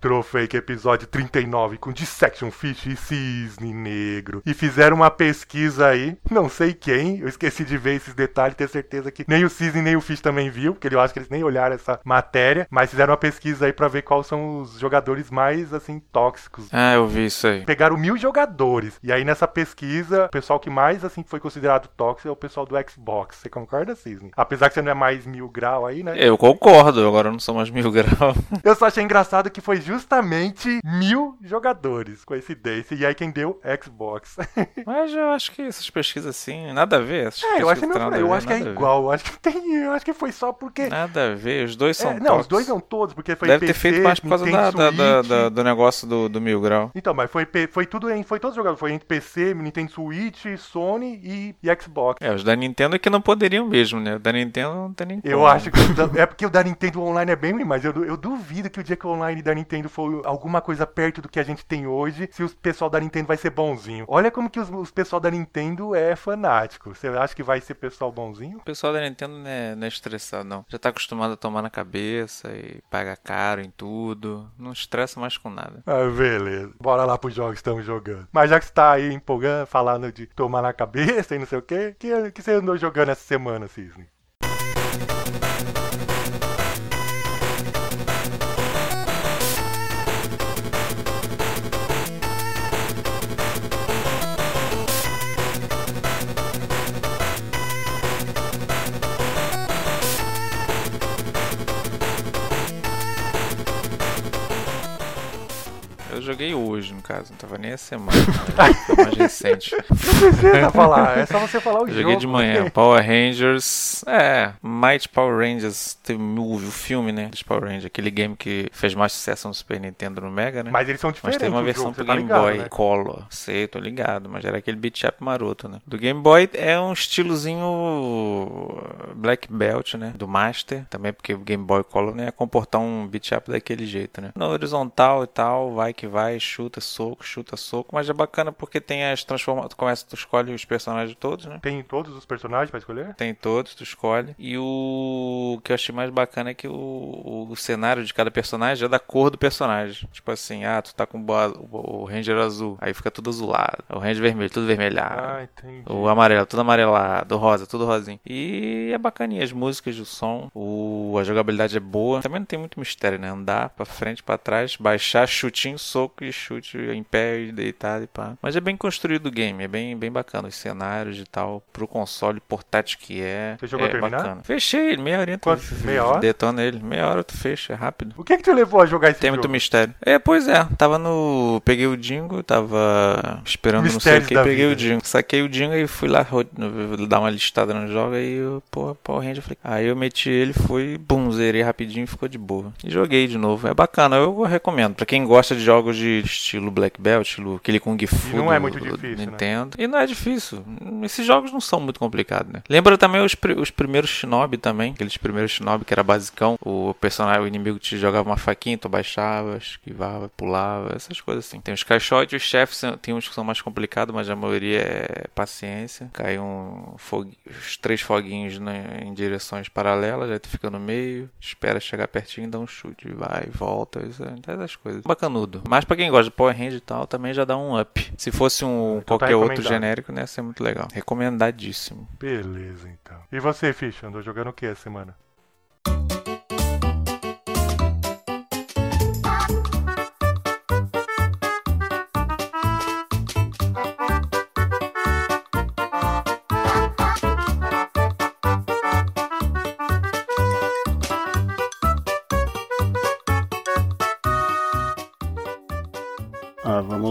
Retrofake episódio 39 com Dissection Fish e Cisne Negro. E fizeram uma pesquisa aí, não sei quem, eu esqueci de ver esses detalhes, ter certeza que nem o Cisne nem o Fish também viu, porque eu acho que eles nem olharam essa matéria, mas fizeram uma pesquisa aí pra ver quais são os jogadores mais, assim, tóxicos. Ah, eu vi isso aí. Pegaram mil jogadores. E aí nessa pesquisa, o pessoal que mais, assim, foi considerado tóxico é o pessoal do Xbox. Você concorda, Cisne? Apesar que você não é mais mil grau aí, né? Eu concordo, agora eu não sou mais mil graus. Eu só achei engraçado que foi justamente mil jogadores, coincidência. E aí quem deu? Xbox. Mas eu acho que essas pesquisas assim, nada a ver. É, eu acho que, não, eu ver, acho que é igual. Eu acho que tem. Eu acho que foi só porque. Nada a ver, os dois são É, não, os dois não todos, porque foi Deve ter PC, feito mais por causa da, da- da- do negócio do, do mil grau. Então, mas foi, foi tudo em. Foi todos os jogadores. Foi entre PC, Nintendo Switch, Sony e, e Xbox. É, os da Nintendo é que não poderiam mesmo, né? O da Nintendo não tem nem Eu como. acho que. É porque o da Nintendo online é bem ruim, mas eu, eu duvido que o dia que o online da Nintendo for alguma coisa perto do que a gente tem hoje, se o pessoal da Nintendo vai ser bonzinho. Olha como que os, os pessoal da Nintendo é fanático. Você acha que vai ser pessoal bonzinho? O pessoal da Nintendo não é, não é estressado, não. Já tá acostumado a tomar na cabeça e paga caro em tudo. Não estressa mais com nada. Ah, beleza. Bora lá pros jogos que estamos jogando. Mas já que você tá aí empolgando, falando de tomar na cabeça e não sei o quê, que, que você andou jogando essa semana, Cisne? Joguei hoje, no caso, não tava nem a semana. né? Foi mais recente. Não precisa falar, é só você falar o Eu jogo. joguei de manhã. Power Rangers. É, Might Power Rangers. Teve o o filme, né? Dos Power Rangers. Aquele game que fez mais sucesso no Super Nintendo no Mega, né? Mas eles são Mas diferentes. teve uma versão jogo, pro tá Game ligado, Boy né? Color. Sei, tô ligado, mas era aquele beat up maroto, né? Do Game Boy é um estilozinho Black Belt, né? Do Master. Também porque o Game Boy Color não ia comportar um beat up daquele jeito, né? No horizontal e tal, vai que vai, chuta, soco, chuta, soco. Mas é bacana porque tem as transformações. Tu começa, tu escolhe os personagens todos, né? Tem todos os personagens pra escolher? Tem todos, tu escolhe. E o que eu achei mais bacana é que o, o cenário de cada personagem é da cor do personagem. Tipo assim, ah, tu tá com o, o Ranger azul, aí fica tudo azulado. O Ranger vermelho, tudo vermelhado. Ah, entendi. O amarelo, tudo amarelado, o rosa, tudo rosinho. E é bacaninha as músicas, o som, o, a jogabilidade é boa. Também não tem muito mistério, né? Andar pra frente, pra trás, baixar, chutinho, soco e chute em pé e deitado e pá. Mas é bem construído o game, é bem, bem bacana. Os cenários e tal, pro console portátil que é. Você chegou é terminar? bacana. Fechei ele, meia hora. Quanto? Meia hora? Detona ele, meia hora tu fecha, é rápido. O que que te levou a jogar esse Tem jogo? muito mistério. É, pois é. Tava no. Peguei o Dingo, tava esperando não sei o Mistérios que. Peguei vida. o Dingo. Saquei o Dingo e fui lá dar uma listada no jogo. Aí eu, porra, Power Ranger. Falei. Aí eu meti ele, fui, bum, zerei rapidinho e ficou de boa. E joguei de novo. É bacana, eu recomendo. Pra quem gosta de jogos de estilo Black Belt, estilo aquele Kung Fu. não é do- muito do difícil, né? Nintendo. E não é difícil. Esses jogos não são muito complicados, né? Lembra também os, os primeiros Shinobi também. Aqueles primeiros Shinobi que era basicão. O personagem, o inimigo te jogava uma faquinha, tu baixava, esquivava, pulava, essas coisas assim. Tem os caixotes, os chefes, tem uns que são mais complicados, mas a maioria é paciência. Cai um fogu- os três foguinhos né, em direções paralelas, aí tu fica no meio, espera chegar pertinho, dá um chute, vai, volta, isso, é- essas coisas. Bacanudo. Mas pra quem gosta de Power Range e tal, também já dá um up. Se fosse um Então tá qualquer outro recomendado. genérico, né, ia ser muito legal. Recomendadíssimo. Beleza, então. E você, Fish, andou jogando o que essa semana?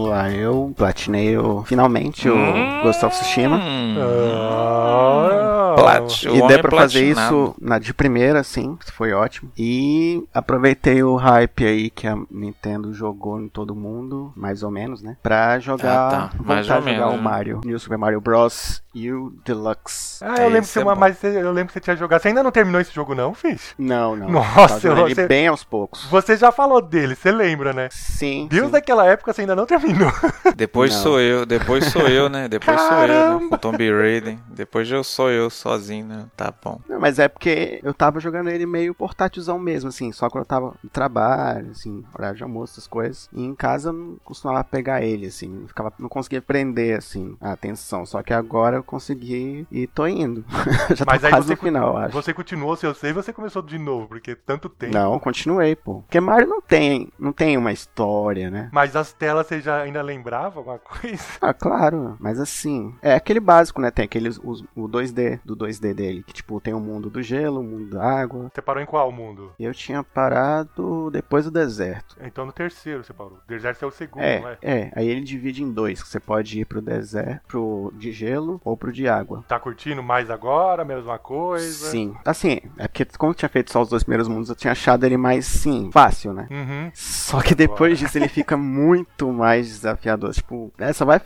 Lá, eu platinei o, finalmente o Hum. Ghost of Tsushima. Ah, Plat- o E deu pra fazer isso na, de primeira, sim, foi ótimo. E aproveitei o hype aí que a Nintendo jogou em todo mundo, mais ou menos, né? Pra jogar, Ah, tá. voltar Mais a ou jogar menos, o né? Mario, New Super Mario Bros. U Deluxe. Ah, eu lembro, que Esse é uma- mas eu lembro que você tinha jogado. Você ainda não terminou esse jogo, não, Fish? Não, não. Nossa, jogando ele você- bem aos poucos. Você já falou dele, você lembra, né? Sim. Deus sim. daquela época você ainda não terminou. Depois Não. sou eu, depois sou eu, né? Depois sou eu, né? Caramba! Com Tomb Raider. Depois eu sou eu sozinho, né? Tá bom. Não, mas é porque eu tava jogando ele meio portátilzão mesmo, assim, só quando eu tava no trabalho, assim, horário de almoço, essas coisas. E em casa eu não costumava pegar ele, assim, não, ficava, não conseguia prender, assim, a atenção. Só que agora eu consegui e tô indo. Já Mas tô aí quase você, no final, eu acho. você continuou seu save e você começou de novo, porque tanto tempo. Não, continuei, pô. Porque Mario não tem, não tem uma história, né? Mas as telas você já ainda lembrava alguma coisa? Ah, claro, mas assim, é aquele básico, né? Tem aqueles, os- o 2D, do 2D dele, que tipo, tem o mundo do gelo, o mundo da água. Você parou em qual mundo? Eu tinha parado depois do deserto. Então no terceiro você parou. O deserto é o segundo, É, não é? é, aí ele divide em dois, que você pode ir pro deserto, pro de gelo ou pro de água. Tá curtindo mais agora, mesma coisa? Sim. Assim, é porque como eu tinha feito só os dois primeiros mundos, eu tinha achado ele mais, sim, fácil, né? Uhum. Só que depois disso ele fica muito mais desafiador. Tipo, só vai.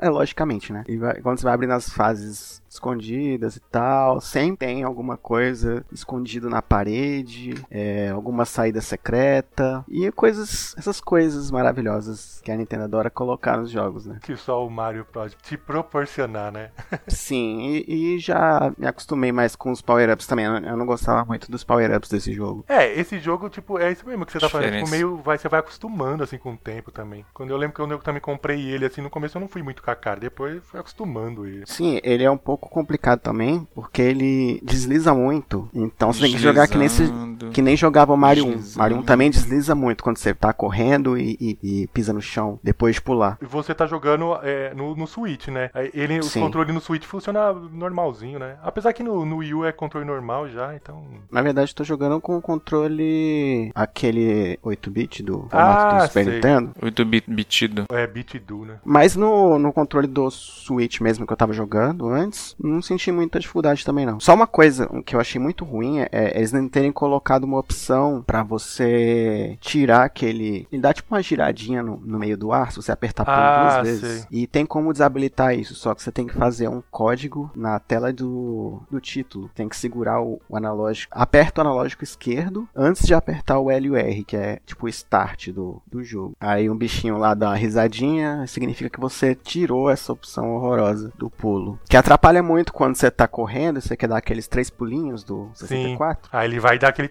É logicamente, né? E vai- quando você vai abrindo as fases escondidas e tal, sempre tem alguma coisa escondido na parede, é, alguma saída secreta e coisas, essas coisas maravilhosas que a Nintendo adora colocar nos jogos, né? Que só o Mario pode te proporcionar, né? Sim, e, e já me acostumei mais com os power-ups também. Eu eu não gostava muito dos power-ups desse jogo. É, esse jogo, tipo, é isso mesmo que você tá falando. Tipo, meio. Vai, você vai acostumando, assim, com o tempo também. Quando eu lembro que eu, eu também comprei ele, assim, no começo eu não fui muito com a cara. Depois fui acostumando ele. Sim, ele é um pouco complicado também, porque ele desliza muito. Então você tem que jogar que nem, se, que nem jogava o Mario 1. Deslizando. Mario 1 também desliza muito quando você tá correndo e, e- e pisa no chão depois de pular. E você tá jogando é, no, no Switch, né? Ele, os Sim. controles no Switch funcionam normalzinho, né? Apesar que no, no Wii U é controle normal já, então. Na verdade, eu tô jogando com o controle aquele 8-bit do formato Ah, do Super sei. Nintendo. 8 bit bitido. É beat do, né? Mas no, no controle do Switch mesmo que eu tava jogando antes, não senti muita dificuldade também não. Só uma coisa que eu achei muito ruim é, é eles não terem colocado uma opção pra você tirar aquele. Ele dá tipo uma giradinha no, no meio do ar, se você apertar por Ah, duas vezes. sei. E tem como desabilitar isso, só que você tem que fazer um código na tela do, do título. Tem que segurar o, o analógico. Aperta o analógico esquerdo antes de apertar o L e o R, que é tipo o start do, do jogo. Aí um bichinho lá dá uma risadinha, significa que você tirou essa opção horrorosa do pulo. Que atrapalha muito quando você tá correndo e você quer dar aqueles três pulinhos do 64. Aí ele vai dar aquele.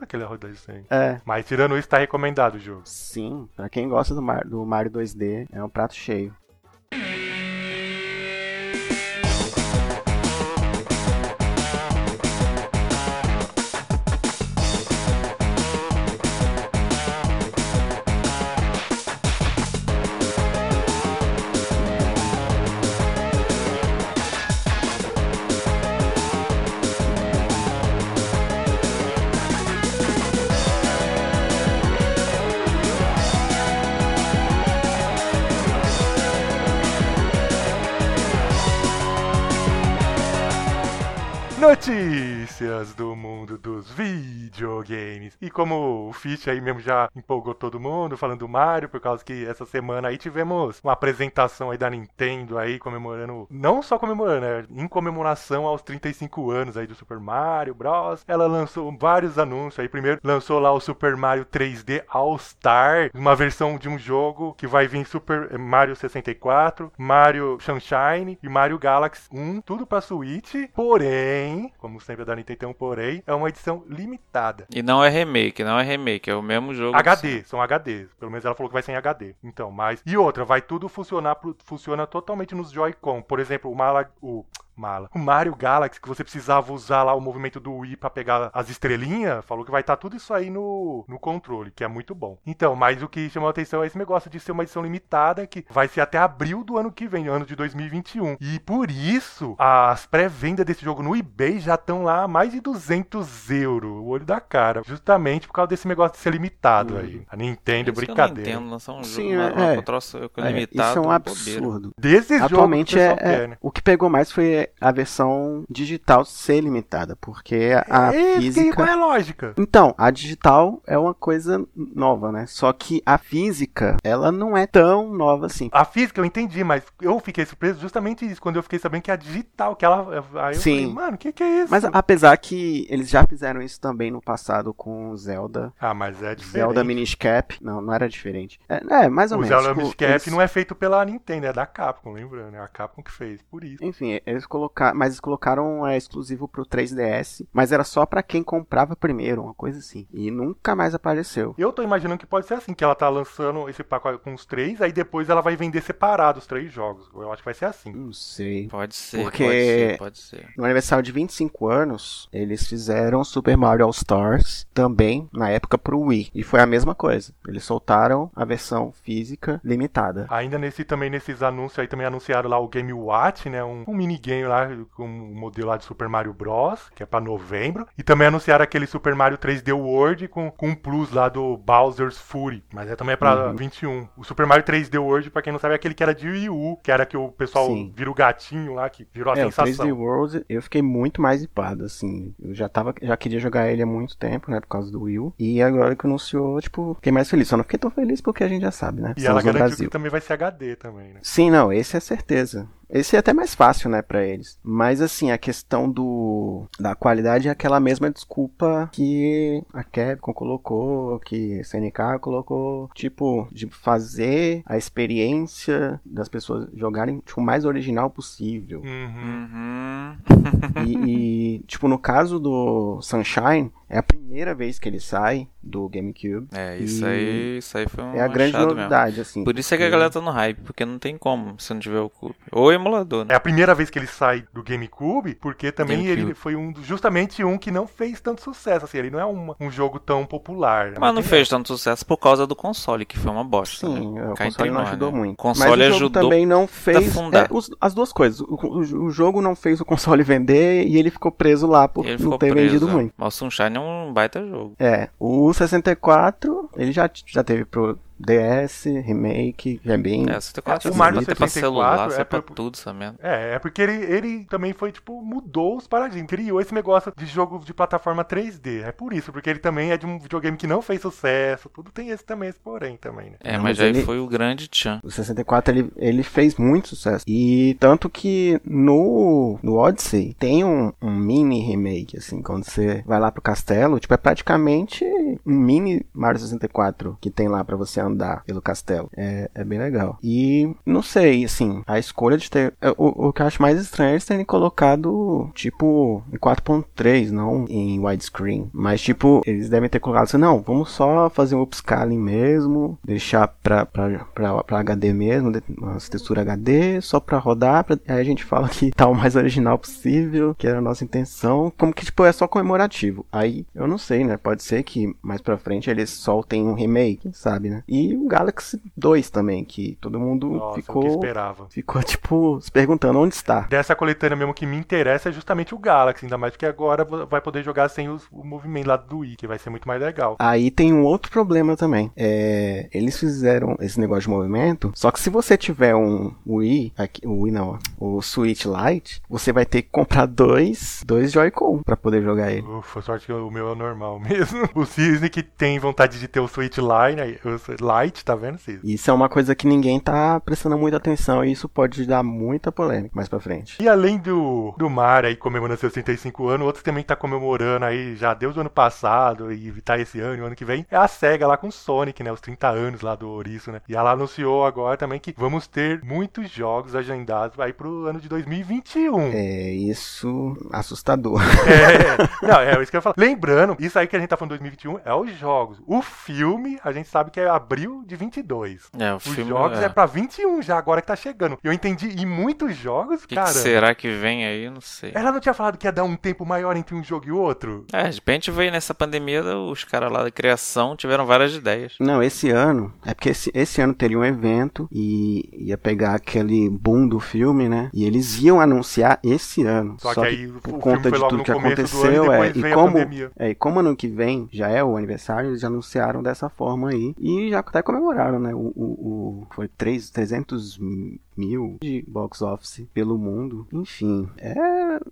aquele rodadinho. É. Mas tirando isso, tá recomendado o jogo. Sim, pra quem gosta do, Mar- do Mario 2D, é um prato cheio. Fish aí mesmo já empolgou todo mundo falando do Mario, por causa que essa semana aí tivemos uma apresentação aí da Nintendo aí comemorando, não só comemorando, né, em comemoração aos 35 anos aí do Super Mario Bros. Ela lançou vários anúncios aí. Primeiro lançou lá o Super Mario 3D All Star, uma versão de um jogo que vai vir Super Mario 64, Mario Sunshine e Mario Galaxy 1, tudo pra Switch. Porém, como sempre a da Nintendo porém, é uma edição limitada. E não é remake, não é remake, é o mesmo jogo. HD, são HDs. Pelo menos ela falou que vai ser em HD. Então, mas. E outra, vai tudo funcionar, funciona totalmente nos Joy-Con. Por exemplo, o Mala. O, Mala. O Mario Galaxy, que você precisava usar lá o movimento do Wii pra pegar as estrelinhas, falou que vai estar tudo isso aí no, no controle, que é muito bom. Então, mas o que chamou a atenção é esse negócio de ser uma edição limitada, que vai ser até abril do ano que vem, ano de 2021. E por isso, as pré-vendas desse jogo no eBay já estão lá a mais de 200 euros, o olho da cara. Justamente por causa desse negócio de ser limitado aí. A Nintendo, isso que eu não brincadeira. entendo, lançar um jogo, Sim, uma, é, uma troço É, limitado. isso é um absurdo. Atualmente que é, é- quer, né? o que pegou mais foi a versão digital ser limitada, porque a É, física. Qual é a lógica? Então, a digital é uma coisa nova, né? Só que a física, ela não é tão nova assim. A física eu entendi, mas eu fiquei surpreso justamente isso, quando eu fiquei sabendo que é a digital, que ela. Aí eu Sim. falei, mano, o que, que é isso? Mas apesar que eles já fizeram isso também no passado com Zelda. Ah, mas é diferente. Zelda Minish Cap. Não, não era diferente. É, é, mais ou O menos. Zelda Tipo, Minish Cap eles- não é feito pela Nintendo, é da Capcom, lembrando. É a Capcom que fez, por isso. Enfim, eles colocaram, mas eles colocaram é, exclusivo pro 3DS, mas era só pra quem comprava primeiro, uma coisa assim. E nunca mais apareceu. Eu tô imaginando que pode ser assim, que ela tá lançando esse pacote com os três, aí depois ela vai vender separado os três jogos. Eu acho que vai ser assim. Não sei. Pode ser, Porque- pode ser, pode ser. No aniversário de 25 anos, eles fizeram Super Mario All Stars também, na época, pro Wii. E foi a mesma coisa. Eles soltaram a versão física limitada. Ainda nesse também nesses anúncios aí também anunciaram lá o Game Watch, né? Um, um minigame lá com um modelo lá de Super Mario Bros, que é pra novembro. E também anunciaram aquele Super Mario 3D World com, com um plus lá do Bowser's Fury. Mas é também é pra Uhum. 21. O Super Mario 3D World, pra quem não sabe, é aquele que era de Wii U, que era que o pessoal Sim. vira o gatinho lá, que virou a É, o 3D sensação. World, eu fiquei muito mais hipado, assim. Eu já tava, já queria jogar ele há muito tempo, né, por causa do Wii U. E agora que anunciou, tipo, fiquei mais feliz. Só não fiquei tão feliz porque a gente já sabe, né? E Estamos ela garantiu Brasil. que também vai ser HD também, né? Sim, não, esse é certeza. Esse é até mais fácil, né, pra eles. Mas assim, a questão do da qualidade é aquela mesma desculpa que a Capcom colocou, que a SNK colocou, tipo, de fazer a experiência das pessoas jogarem tipo, o mais original possível. Uhum. Uhum. E, e, tipo, no caso do Sunshine, é a primeira vez que ele sai do GameCube. É, isso E aí, isso aí foi um É a grande achado mesmo. novidade, assim. Por isso é que a galera tá no hype, porque não tem como se não tiver o cube. Ou emulador, né? É a primeira vez que ele sai do GameCube, porque também GameCube. ele foi um justamente um que não fez tanto sucesso. Assim, ele não é um, um jogo tão popular. né? Mas não fez tanto sucesso por causa do console, que foi uma bosta. Sim, né? é, o Cá console não nós, ajudou né? muito. O console Mas o jogo ajudou também não fez é, os- as duas coisas. O, o- o jogo não fez o console vender e ele ficou preso lá por Ele não ter preso. vendido é. muito. Mas o Sunshine é um baita jogo. É, o 64, ele já, já teve pro DS, remake, já é bem... É, 64 o já Mario sai pra 64 celular, sai é pra por- tudo, essa merda. É, é porque ele, ele também foi, tipo, mudou os paradigmas. Criou esse negócio de jogo de plataforma 3D. É por isso, porque ele também é de um videogame que não fez sucesso. Tudo tem esse também, esse porém também, né? É, mas, mas aí ele- foi o grande tchan. O 64 ele, ele fez muito sucesso. E tanto que no, no Odyssey tem um, um mini remake, assim, quando você vai lá pro castelo, tipo, é praticamente um mini Mario 64 que tem lá pra você andar pelo castelo. É, é bem legal. E não sei, assim, a escolha de ter. é, O, o que eu acho mais estranho é eles terem colocado, tipo, em 4.3, não em widescreen. Mas, tipo, eles devem ter colocado assim, não, vamos só fazer um upscaling mesmo, deixar pra, pra, pra, pra HD mesmo, uma textura HD, só pra rodar. Pra, aí a gente fala que tá o mais original possível, que era a nossa intenção. Como que, tipo, é só comemorativo. Aí, eu não sei, né? Pode ser que mais pra frente eles soltem um remake, sabe, né? O Galaxy 2 também, que todo mundo Nossa, ficou. esperava. Ficou, tipo, se perguntando onde está. Dessa coletânea mesmo que me interessa é justamente o Galaxy, ainda mais porque agora vai poder jogar sem os- o movimento lá do Wii, que vai ser muito mais legal. Aí tem um outro problema também. É, eles fizeram esse negócio de movimento, só que se você tiver um Wii, aqui, o Wii não, o Switch Lite, você vai ter que comprar dois, dois Joy-Con pra poder jogar ele. Ufa, sorte que o meu é normal mesmo. O Cisne que tem vontade de ter o Switch Line, o Lite, tá vendo? Isso é uma coisa que ninguém tá prestando muita atenção e isso pode dar muita polêmica mais pra frente. E além do, do Mar aí comemorando seus 35 anos, outro também tá comemorando aí já desde o ano passado e tá esse ano e o ano que vem, é a SEGA lá com o Sonic, né? Os 30 anos lá do Ouriço, né? E ela anunciou agora também que vamos ter muitos jogos agendados aí pro ano de 2021. É isso assustador. É, não, é isso que eu ia falar. Lembrando, isso aí que a gente tá falando 2021 é os jogos. O filme, a gente sabe que é abril de 22. É, o Os filme. jogos é. é. pra 21 já, agora que tá chegando. Eu entendi, e muitos jogos, que, que cara. será que vem aí? Não sei. Ela não tinha falado que ia dar um tempo maior entre um jogo e outro? É, de repente veio nessa pandemia, os caras lá da criação tiveram várias ideias. Não, esse ano, é porque esse, esse ano teria um evento e ia pegar aquele boom do filme, né? E eles iam anunciar esse ano. Só, que aí o por filme conta de tudo que aconteceu, ano e é, e como, é, e como ano que vem já é o aniversário, eles já anunciaram dessa forma aí. E já até comemoraram, né? O, o, o- foi 3, 300 mil de box office pelo mundo. Enfim, é.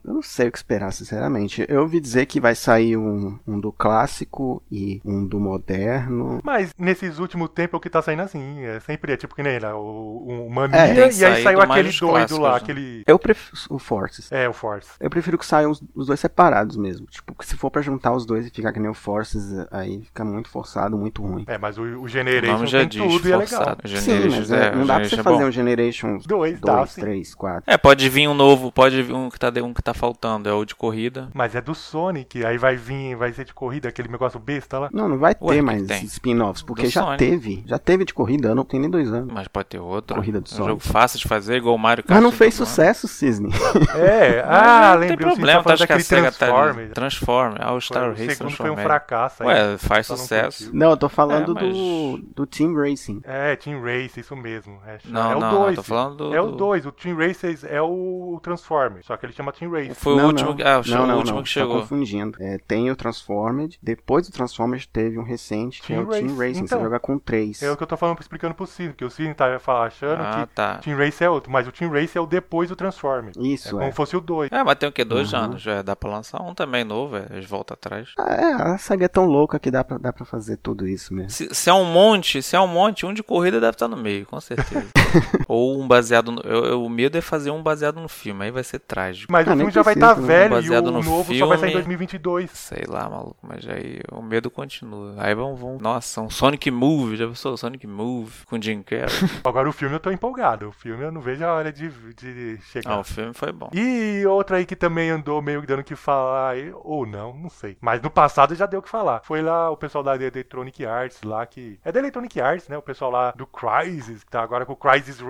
Eu não sei o que esperar, sinceramente. Eu ouvi dizer que vai sair um, um do clássico e um do moderno. Mas nesses últimos tempos o que tá saindo assim, é sempre é tipo que nem lá, o, o Mania, É, e aí saiu aquele doido lá, né? aquele. Eu prefiro o Forces. É, o Force. Eu prefiro que saiam os, os dois separados mesmo. Tipo, que se for pra juntar os dois e ficar que nem o Forces, aí fica muito forçado, muito ruim. É, mas o, o O Generation nome já tem diz, tudo e é legal. forçado. Sim, mas é, é, não dá pra você é fazer bom. um Generation Dois, dá 2, sim. 3, 4. É, pode vir um novo, pode vir um que tá, um que tá faltando, é o de corrida. Mas é do Sonic, aí vai vir, vai ser de corrida, aquele negócio besta lá. Não, não vai Ué, ter mais spin-offs, porque Do já Sonic. teve. Já teve de corrida, não tem nem dois anos. Mas pode ter outro. Corrida do é um Sonic. jogo fácil de fazer, igual o Mario Kart. Mas não fez ano. sucesso, Cisne. É, ah, não tem lembrei, o problema, tá acha que a SEGA tá? Transform, All Star o Race segundo foi um fracasso aí. Ué, faz sucesso. Não, eu tô falando É, mas- do, do Team Racing. É, Team Race, isso mesmo. É, Não, é o não, 2. não, tô falando do- É o do- 2, o Team Race é o Transformers, só que ele chama Team Race. Foi não, o último não. que. Ah, o não, não, último não, que tá chegou. confundindo. É, tem o Transformed, depois do Transformers teve um recente, que é Team o Team. Racing. Então, você joga com três. É o que eu tô falando, explicando pro Cine, que o Cine tá achando Ah, que tá. Team Race é outro, mas o Team Race é o depois do Transformers. É Isso, como é. fosse o 2. É, mas tem o que? Dois Uhum. anos. Já dá pra lançar um também novo, é, eles voltam atrás. Ah, é, a saga é tão louca que dá pra, dá pra fazer tudo isso mesmo. Se, se é um monte, se é um monte, um de corrida deve estar no meio, com certeza. Ou um baseado no. eu- eu- o medo é fazer um baseado no filme, aí vai ser trágico. Mas Ah, o filme já vai estar né? velho e o no novo só vai sair em filme. 2022. Sei lá, maluco, mas aí o medo continua. Aí vão, vão. Nossa, um Sonic Move, já pensou? Sonic Move com Jim Carrey. Agora o filme eu tô empolgado. O filme eu não vejo a hora de, de chegar. ah, o filme foi bom. E outra aí que também andou meio que dando o que falar, aí, ou não, não sei. Mas no passado já deu o que falar. Foi lá o pessoal da Electronic Arts lá que. É da Electronic Arts, né? O pessoal lá do Crysis, que tá agora com o Crysis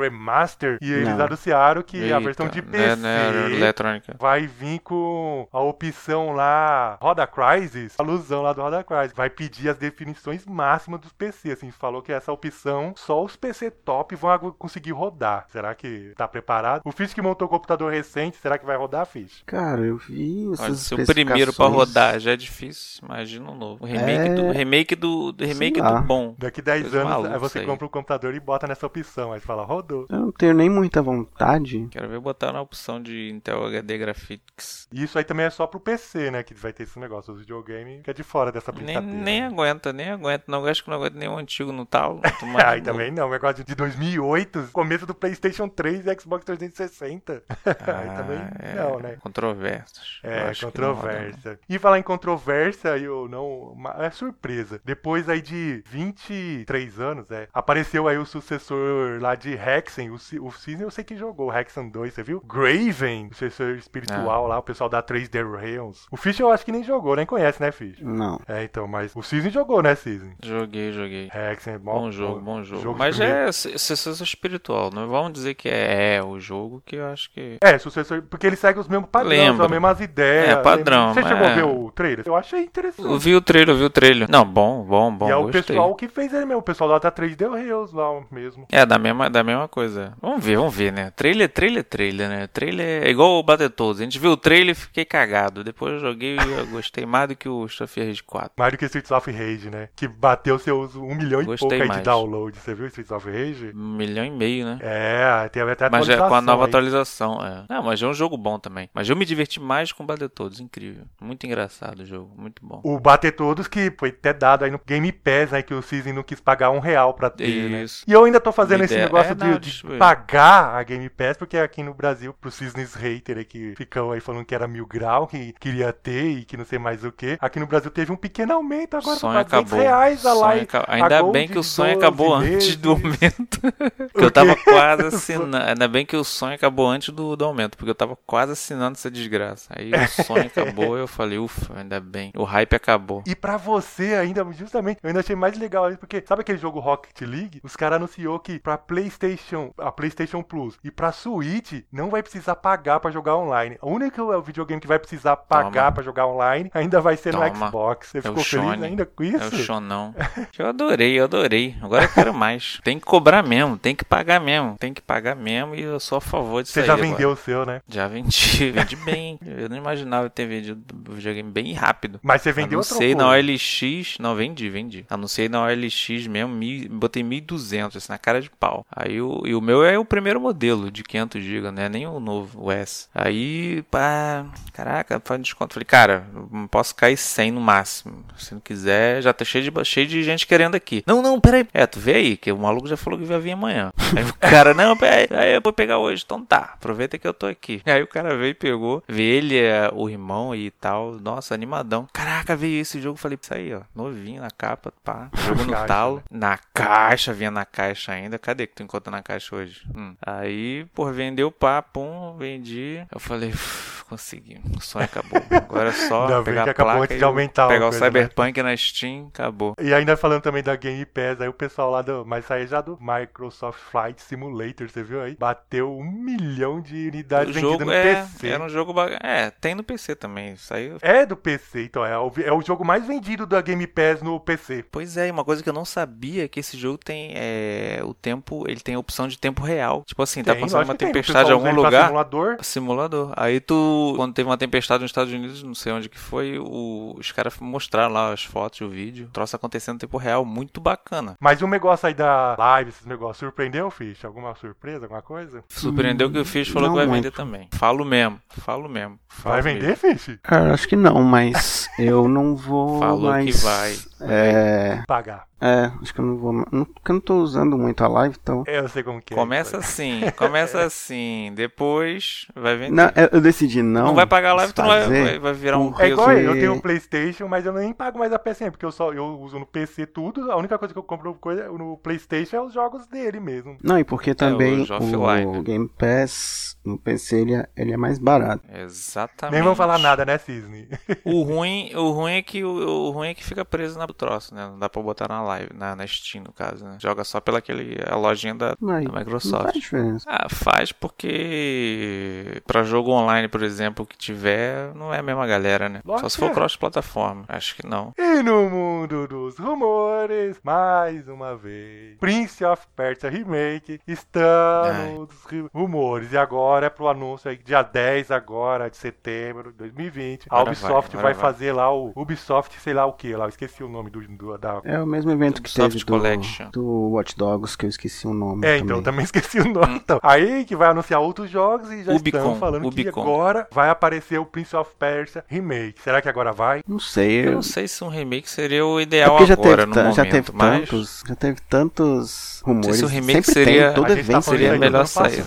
Remaster. E eles Não. anunciaram que a Eita, versão de né, PC né, eletrônica. vai vir com a opção lá, Roda Crysis, alusão lá do Roda Crysis. Vai pedir as definições máximas dos PC. Assim, falou que essa opção só os PC top vão conseguir rodar. Será que tá preparado? O Fish que montou o computador recente, será que vai rodar, Fish? Cara, eu vi essas se o primeiro pra rodar já é difícil, imagina um novo. O remake É. do remake do, do remake do bom. Daqui 10 Coisa anos, aí você compra o computador e bota nessa opção. Aí você fala, rodou. Eu não tenho nem muita vontade. Quero ver botar na opção de Intel HD Graphics. E isso aí também é só pro PC, né? Que vai ter esse negócio. Os videogame que é de fora dessa Nem, brincadeira. nem aguenta, nem aguenta. Não acho que não aguenta nenhum antigo no talo. Aí também não, o negócio de 2008, começo do PlayStation 3 e Xbox 360. aí também não, né? Controversos. É, roda, controvérsia. E falar em controvérsia, eu não. uma- É surpresa. Depois aí de 23 anos, é, apareceu aí o sucessor lá de Hexen. O, o Cisne eu sei que jogou o Hexen 2, você viu? Graven, o sucessor Ah. espiritual lá, o pessoal da 3D Realms. O Fish eu acho que nem jogou, nem conhece, né, Fish? Não. É, então, mas o Cisne jogou, né, Cisne? Joguei, joguei. Hexen é mó- Bom jogo, bom jogo. jogo Mas primeiro. é su- sucesso espiritual. Não vamos dizer que é, é o jogo que eu acho que. É, sucessor, porque ele segue os mesmos padrões, Lembro. as mesmas ideias. É, padrão, Você chegou a é. ver o trailer? Eu achei interessante. Eu vi o trailer, eu vi o trailer. Não, bom, bom, bom. e é o gostei. pessoal que fez ele mesmo, o pessoal lá da 3D Reels lá mesmo. É, da mesma, da mesma coisa. Vamos ver, vamos ver, né? Trailer, trailer, trailer, né? Trailer é igual o Battletoads. A gente viu o trailer e fiquei cagado. Depois eu joguei e eu gostei mais do que o Street Rage 4. Mais do que Streets of Rage, né? Que bateu seus um milhão e Gostei pouco aí de download. Você viu Streets of Rage? Um milhão e meio, né? É, teve até Mas é com a nova aí. atualização, é. Não, mas é um jogo bom também. Mas eu me diverti mais com o Battletoads, incrível. Muito engraçado o jogo, muito bom. O Bater Todos que foi até dado aí no Game Pass, né? Que o Season não quis pagar um real pra ter, né? Isso. E eu ainda tô fazendo esse negócio é, de, não, de. Pagar a Game Pass, porque aqui no Brasil, pro Cisnes Hater aí que ficam aí falando que era mil grau, que queria ter e que não sei mais o que. Aqui no Brasil teve um pequeno aumento agora, sonho pra 200 acabou. reais a live. Ainda bem que o sonho 12 acabou antes meses. do aumento. eu tava quase assinando. Ainda bem que o sonho acabou antes do, do aumento, porque eu tava quase assinando essa desgraça. Aí o sonho acabou eu falei, ufa, ainda bem. O hype acabou. E pra você ainda, justamente, eu ainda achei mais legal isso, porque sabe aquele jogo Rocket League? Os caras anunciou que pra PlayStation, a PlayStation Plus e pra Switch não vai precisar pagar pra jogar online. O único videogame que vai precisar pagar pra jogar online ainda vai ser no Toma. Xbox. Você É ficou feliz Shone. ainda com É o isso? chonão. Eu adorei, eu adorei. Agora eu quero mais. Tem que cobrar mesmo, tem que pagar mesmo. Tem que pagar mesmo e eu sou a favor disso Você já agora. vendeu o seu, né? Já vendi, vendi bem. Eu não imaginava ter vendido o videogame bem rápido. Mas você vendeu Anunciei na OLX. Não, vendi, vendi. Anunciei na OLX mesmo, mil, botei 1200, assim, na cara de pau. Aí o, e o meu é o primeiro modelo de 500 GB, né? Nem o novo, o S. Aí, pá, caraca, faz desconto. Falei, cara, posso cair 100 no máximo. Se não quiser, já tá cheio de, cheio de gente querendo aqui. Não, não, peraí. É, tu vê aí, que o maluco já falou que vai vir amanhã. Aí o cara, não, peraí, aí eu vou pegar hoje. Então tá, aproveita que eu tô aqui. Aí o cara veio e pegou, vê ele, é, o irmão e tal. Nossa, animadão. Caraca, veio esse jogo. Falei, isso aí, ó, novinho na capa, pá. Jogo no caixa, talo. né? Na caixa, vinha na caixa ainda. Cadê que tu encontra na caixa hoje? Hum. Aí, pô, vendeu pá, pum, vendi. Eu falei, "Uf, consegui. O sonho acabou. Agora é só Ainda pegar a placa de aumentar pegar o né? Cyberpunk na Steam, acabou. E ainda falando também da Game Pass, aí o pessoal lá do. Mas aí já do Microsoft Flight Simulator, você viu aí? Bateu um milhão de unidades vendidas no é, PC. era um jogo É, tem no PC também. Aí. É do PC, então. É o, é o jogo mais vendido da Game Pass no PC. Pois é, e uma coisa que eu não sabia é que esse jogo tem é, o tempo, ele tem a opção de tempo real. Tipo assim, tá Tem, passando lógico uma tempestade em algum lugar, Simulador. simulador. Aí tu, quando teve uma tempestade nos Estados Unidos, não sei onde que foi, o- os caras mostraram lá as fotos, o vídeo, o troço acontecendo em tempo real, muito bacana. Mas o negócio aí da live, esses negócios, surpreendeu, Fish? Alguma surpresa, alguma coisa? Surpreendeu que o Fish falou não que vai muito. vender também. Falo mesmo, falo mesmo. Falo Vai mesmo. vender, Fish? Cara, acho que não, mas eu não vou Falou mais... que vai. É, Pagar. É, acho que eu não vou... Não, porque eu não tô usando muito a live, então... Eu sei como que é. Começa isso assim, começa assim, depois vai vender. Não, eu decidi não não vai pagar a live, tu não vai, fazer. vai, virar um porque-. É igual eu, eu tenho um Playstation, mas eu nem pago mais a PSN, porque eu só eu uso no PC tudo, a única coisa que eu compro coisa, no Playstation é os jogos dele mesmo. Não, e porque também hoje offline. o Game Pass no PC ele é, ele é mais barato. Exatamente. Nem vão falar nada, né, Cisne? O ruim, o ruim é que o, o ruim é que fica preso na troço, né? Não dá pra botar na live, na, na Steam no caso, né? Joga só pela aquele a lojinha da, Mas da não Microsoft. faz diferença. Ah, faz porque pra jogo online, por exemplo, que tiver, não é a mesma galera, né? Lógico Só se for é. cross-plataforma. Acho que não. E no mundo dos rumores, mais uma vez, Prince of Persia Remake está nos ru- rumores. E agora é pro anúncio aí, dia 10 agora de setembro de 2020. A Agora Ubisoft vai, vai, vai. fazer lá o Ubisoft, sei lá o que lá, eu esqueci o nome do, do- da... É o mesmo evento que teve do, Collection. do Watch Dogs, que eu esqueci o nome É, então, eu também. também esqueci o nome. Então, aí que vai anunciar outros jogos e já Ubicon, estão falando que Ubicon. agora vai aparecer o Prince of Persia Remake. Será que agora vai? Não sei, Eu eu... não sei se um remake seria o é ideal porque já agora, teve, momento, já teve mas... tantos, já teve tantos rumores. se o remake Sempre seria- tem, todo A tá evento falando seria melhor sair.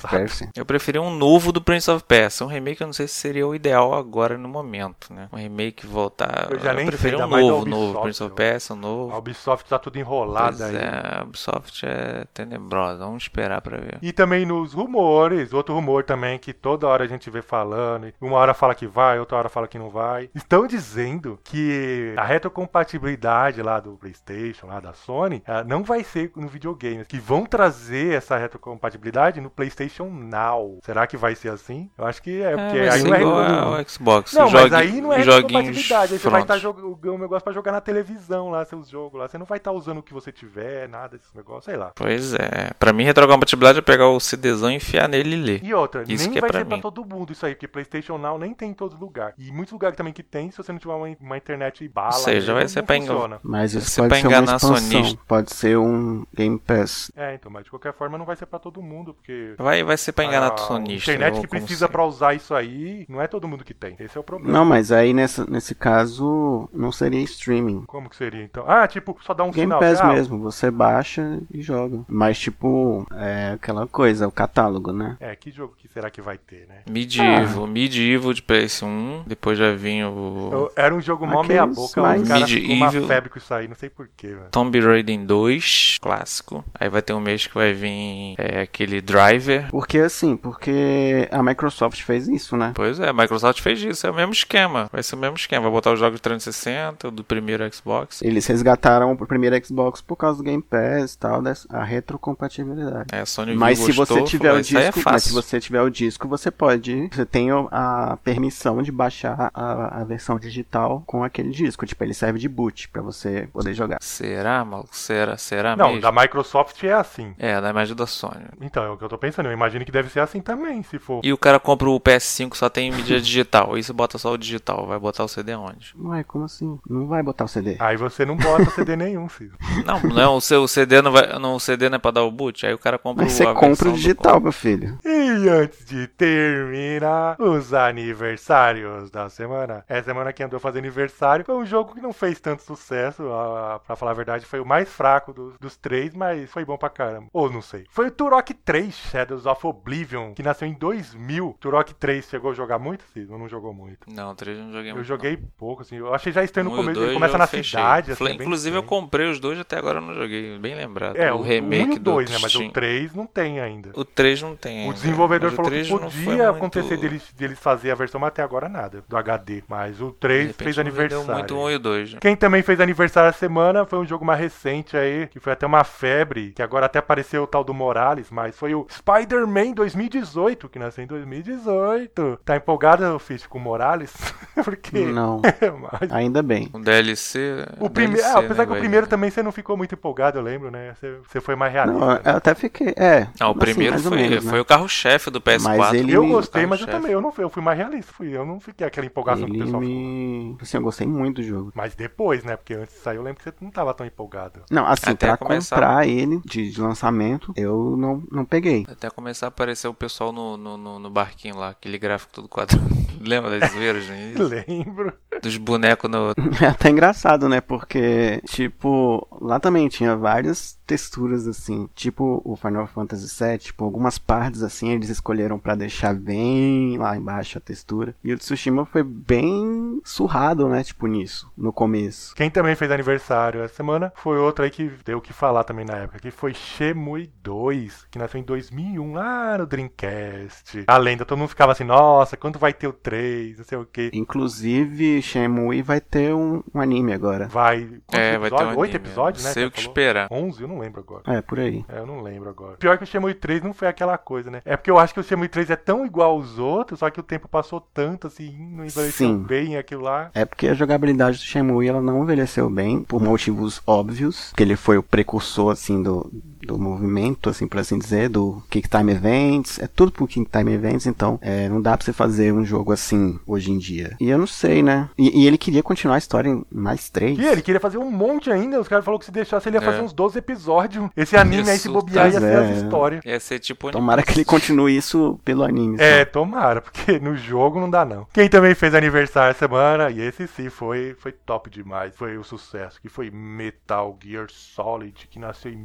Eu preferia um novo do Prince of Persia. Um remake eu não sei se seria o ideal agora no momento, né? Um remake voltar. Eu já nem sei, preferia um mais da novo, novo. Prince of eu- Persia, um A novo. Ubisoft tá tudo enrolada Pois aí. é, a Ubisoft é tenebrosa. Vamos esperar pra ver. E também nos rumores, outro rumor também que toda hora a gente vê falando, e uma hora fala que vai, outra hora fala que não vai. Estão dizendo que a retrocompatibilidade lá do PlayStation, lá da Sony, eh, não vai ser no videogame, que vão trazer essa retrocompatibilidade no PlayStation Now. Será que vai ser assim? Eu acho que é, porque vai aí não é igual retrocompatibilidade. ao Xbox. Não, mas Jogue- aí não é joguinhos compatibilidade. Aí você vai estar prontos. jogando um negócio pra jogar na televisão lá, seus jogos lá. Você não vai estar usando o que você tiver, nada desses negócios, sei lá. Pois é. Pra mim, retrocompatibilidade é pegar o CDzão e enfiar nele e ler. E outra, Isso nem que é vai pra ser pra mim. todo mundo isso aí, porque PlayStation Now nem tem em todo lugar. E muitos lugares também que tem, se você não tiver uma, uma internet bala, Ou seja, vai ser pra funciona. Mas isso ser pode pra ser enganar expansão. sonista. Pode ser um Game Pass. É, então, mas de qualquer forma não vai ser pra todo mundo, porque Vai, vai ser pra enganar a sonista. internet que precisa pra usar isso aí, não é todo mundo que tem. Esse é o problema. Não, mas aí nessa, nesse caso não seria streaming. Como que seria então? Ah, tipo, só dá um Game. Pass ah, mesmo, você baixa e joga. Mas tipo, é aquela coisa, o catálogo, né? É, que jogo que será que vai ter, né? Medieval, Medieval de PS1, depois já vinha o Eu- era um jogo mó Aqueles meia boca, mais- os caras ficam uma febre com isso aí, não sei porquê, velho. Tomb Raider 2, clássico. Aí vai ter um mês que vai vir é, aquele Driver. Porque assim, porque a Microsoft fez isso, né? Pois é, a Microsoft fez isso, é o mesmo esquema. Vai ser o mesmo esquema, vai botar os jogos de 360, do primeiro Xbox. Eles resgataram o primeiro Xbox por causa do Game Pass e tal, dessa, a retrocompatibilidade. É, a Sony Mas se gostou, você tiver falou, o "Isso aí é disco, mas se fácil." você tiver o disco, você pode, você tem a permissão de baixar a, a versão digital com aquele disco, tipo, ele serve de boot pra você poder jogar. Será, maluco? Será, será Não, mesmo? da Microsoft é assim. É, da imagem da Sony. Então, é o que eu tô pensando. Eu imagino que deve ser assim também, se for. E o cara compra o PS5 só tem mídia digital. Isso bota só o digital. Vai botar o CD onde? Ué, como assim? Não vai botar o CD. Aí você não bota CD nenhum. Cid. Não, não, o seu CD não vai. Não, o CD não é pra dar o boot, aí o cara compra Mas o você compra o digital, meu filho. E antes de terminar os aniversários da semana, essa semana que andou fazendo aniversário foi um jogo que não fez tanto sucesso, a, pra falar a verdade, foi o mais fraco dos, dos três, mas foi bom pra caramba. Ou não sei. Foi o Turok 3 Shadows of Oblivion, que nasceu em 2000. Turok 3 chegou a jogar muito, Cid? Ou não jogou muito? Não, o 3 eu não joguei Eu muito. joguei pouco, assim. Eu achei já estranho não. no começo. Ele começa eu na fechei. cidade, assim, Inclusive, eu estranho. Comprei os dois até agora eu não joguei. Bem lembrado. É, o o, remake 1 e o do 2, né? Mas o 3 não tem ainda. O 3 não tem. O ainda. desenvolvedor Mas o falou que 3 não foi podia muito- acontecer deles, deles fazer a versão, mas até agora nada, do HD. Mas o De 3 repente, fez aniversário. muito um e o 2. né? Quem também fez aniversário essa semana foi um jogo mais recente aí, que foi até uma febre, que agora até apareceu o tal do Morales, mas foi o Spider-Man 2018, que nasceu em 2018. Tá empolgado, Fish, com o Morales? Porque... Não, Mas- ainda bem. O DLC. O primeiro, DLC, ah, apesar né, que o primeiro também você não ficou muito empolgado, eu lembro, né? Você, você foi mais realista. Não, né? eu até fiquei. É. Não, o assim, primeiro foi, menos, né? foi o carro-chefe do PS4. Mas ele- Eu gostei, mas eu também, eu não fui, eu fui mais realista, fui, eu não fiquei aquela empolgação que o Ele pessoal ficou. me. Assim, eu gostei muito do jogo. Mas depois, né? Porque antes de sair, eu lembro que você não tava tão empolgado. Não, assim, Até pra começar- comprar ele de, de lançamento, eu não, não peguei. Até começar a aparecer o pessoal no, no, no- no barquinho lá, aquele gráfico todo quadrado. Lembra das zoeiras? Lembro. Dos bonecos no. É até engraçado, né? Porque, tipo, lá também tinha várias texturas assim, tipo o Final Fantasy VII, tipo, algumas partes assim eles escolheram pra deixar bem lá embaixo a textura. E o Tsushima foi bem surrado, né? Tipo, nisso, no começo. Quem também fez aniversário essa semana foi outro aí que deu o que falar também na época, que foi Shemui 2, que nasceu em 2001, lá no Dreamcast. A lenda, todo mundo ficava assim, nossa, quando vai ter o 3, não sei o que. Inclusive, Shenmue vai ter um, um anime agora. Vai. quantos É, vai ter um episódios? anime. Oito episódios, Não né? sei que o que falou? esperar. 11, eu não lembro agora. É, por aí. É, eu não lembro agora. Pior que o Shenmue 3 não foi aquela coisa, né? É porque eu acho que o Shenmue 3 é tão igual aos outros, só que o tempo passou tanto, assim, não envelheceu Sim. bem aquilo lá. É porque a jogabilidade do Shenmue ela não envelheceu bem, por motivos óbvios, que ele foi o precursor, assim, do, do movimento, assim, por assim dizer, do Kick Time Events, é tudo por Kick Time Events, então é, não dá pra você fazer um jogo assim hoje em dia. E eu não sei, né? E, e ele queria continuar a história em mais três. E ele queria fazer um monte ainda, os caras falaram que se deixasse ele ia É. fazer uns 12 episódios. Esse anime aí se Isso, bobear ia ser as é. histórias. Ia ser tipo. Tomara que ele continue isso pelo anime. É, só. tomara, porque no jogo não dá não. Quem também fez aniversário essa semana, e esse sim foi, foi top demais, foi o sucesso, que foi Metal Gear Solid, que nasceu em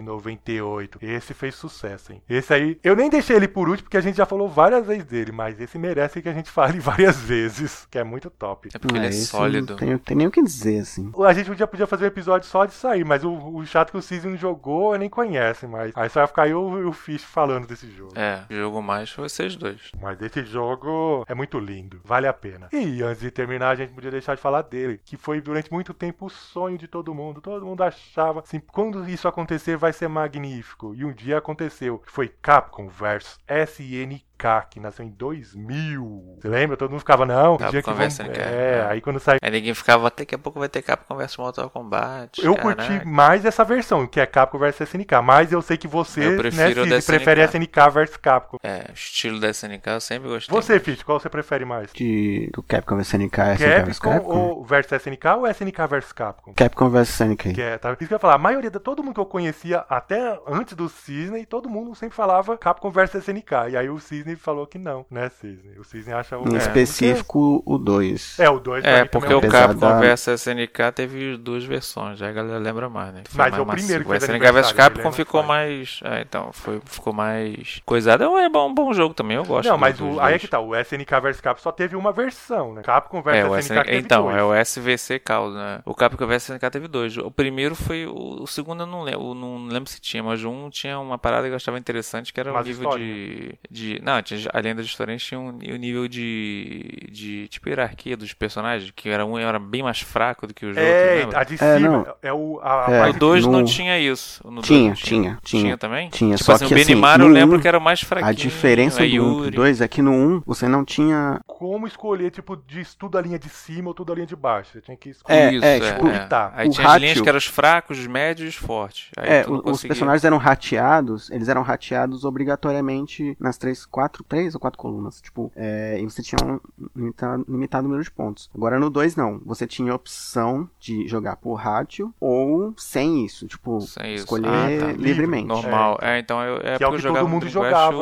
1998. Esse fez sucesso, hein? Esse aí, eu nem deixei ele por último, porque a gente já falou várias vezes dele, mas esse merece que a gente fale várias vezes, que é muito top. É porque ele é esse sólido. Não tem, tem nem o que dizer, assim. A gente podia, podia fazer um episódio só de sair, mas o, o chato que o não jogou, eu nem conhece, mas aí só vai ficar eu e o Fish falando desse jogo. É, jogo mais foi vocês dois. Mas esse jogo é muito lindo, vale a pena. E antes de terminar, a gente podia deixar de falar dele, que foi durante muito tempo o sonho de todo mundo. Todo mundo achava assim, quando isso acontecer vai ser magnífico. E um dia aconteceu. Foi Capcom vs SNK, que nasceu em 2000. Você lembra? Todo mundo ficava, não, Capcom dia que vs. SNK, É, é. aí quando saiu Aí ninguém ficava, daqui a pouco vai ter Capcom vs Mortal Kombat. Eu caraca. curti mais essa versão, que é Capcom vs SNK, mas eu sei que você, Eu né, prefiro Cid, prefere SNK. Versus Capcom. É, o estilo da SNK eu sempre gostei. Você, Fit, qual você prefere mais? De, do Capcom vs SNK, SNK vs Capcom, ou versus SNK ou SNK versus Capcom? Capcom vs SNK. Que é, tá? Isso que eu ia falar, a maioria de todo mundo que eu conhecia, até antes do Cisne, todo mundo sempre falava Capcom versus SNK. E aí o Cisne falou que não, né, Cisne? O Cisne acha o. Em é, específico, o 2. É, o 2 É, porque o Apesar Capcom da- vs SNK teve duas versões, aí a galera lembra mais, né? Foi Mas mais é o primeiro que massivo. O SNK vs aniversário, Capcom não ficou faz. mais. É, então, foi, ficou mais. Coisado. É um, é um bom jogo também, eu gosto. Não, mas o, aí é que tá, o SNK versus Capcom só teve uma versão, né? Capcom versus É, o SNK SNK, teve então, dois. é o SVC Caos, né? O Capcom vs SNK teve dois. O primeiro foi. O, o segundo eu não lembro, não lembro se tinha, mas um tinha uma parada que eu achava interessante, que era o Umas nível de, de. Não, tinha, além das histórias, tinha um, o nível de. de. tipo hierarquia dos personagens, que era um era bem mais fraco do que os outros, É, lembra? a de É, cima não. é o. A, a É, No parte 2 não no- tinha isso. No dois Tinha, não tinha, tinha. também? Tinha, tipo só assim, que o assim, Benimar eu no lembro um, que era o mais fraquinho. A diferença a do 1 Yuri. pro 2 é que no 1 você não tinha. como escolher, tipo, de tudo a linha de cima ou tudo a linha de baixo. Você tinha que escolher. É, Isso, é, é, tipo, é. tá. Aí o tinha as linhas ratio- que eram os fracos, os médios e os fortes. Aí É, tu não o- os conseguia- personagens eram rateados, eles eram rateados obrigatoriamente nas três, quatro quatro, três ou quatro colunas. Tipo, é, e você tinha um limitado, limitado número de pontos. Agora no 2 não. Você tinha a opção de jogar por rádio ou sem isso. Tipo, Sem isso. escolher Ah, tá. livremente. Normal. É, então eu, é Que é o porque que eu todo mundo jogava.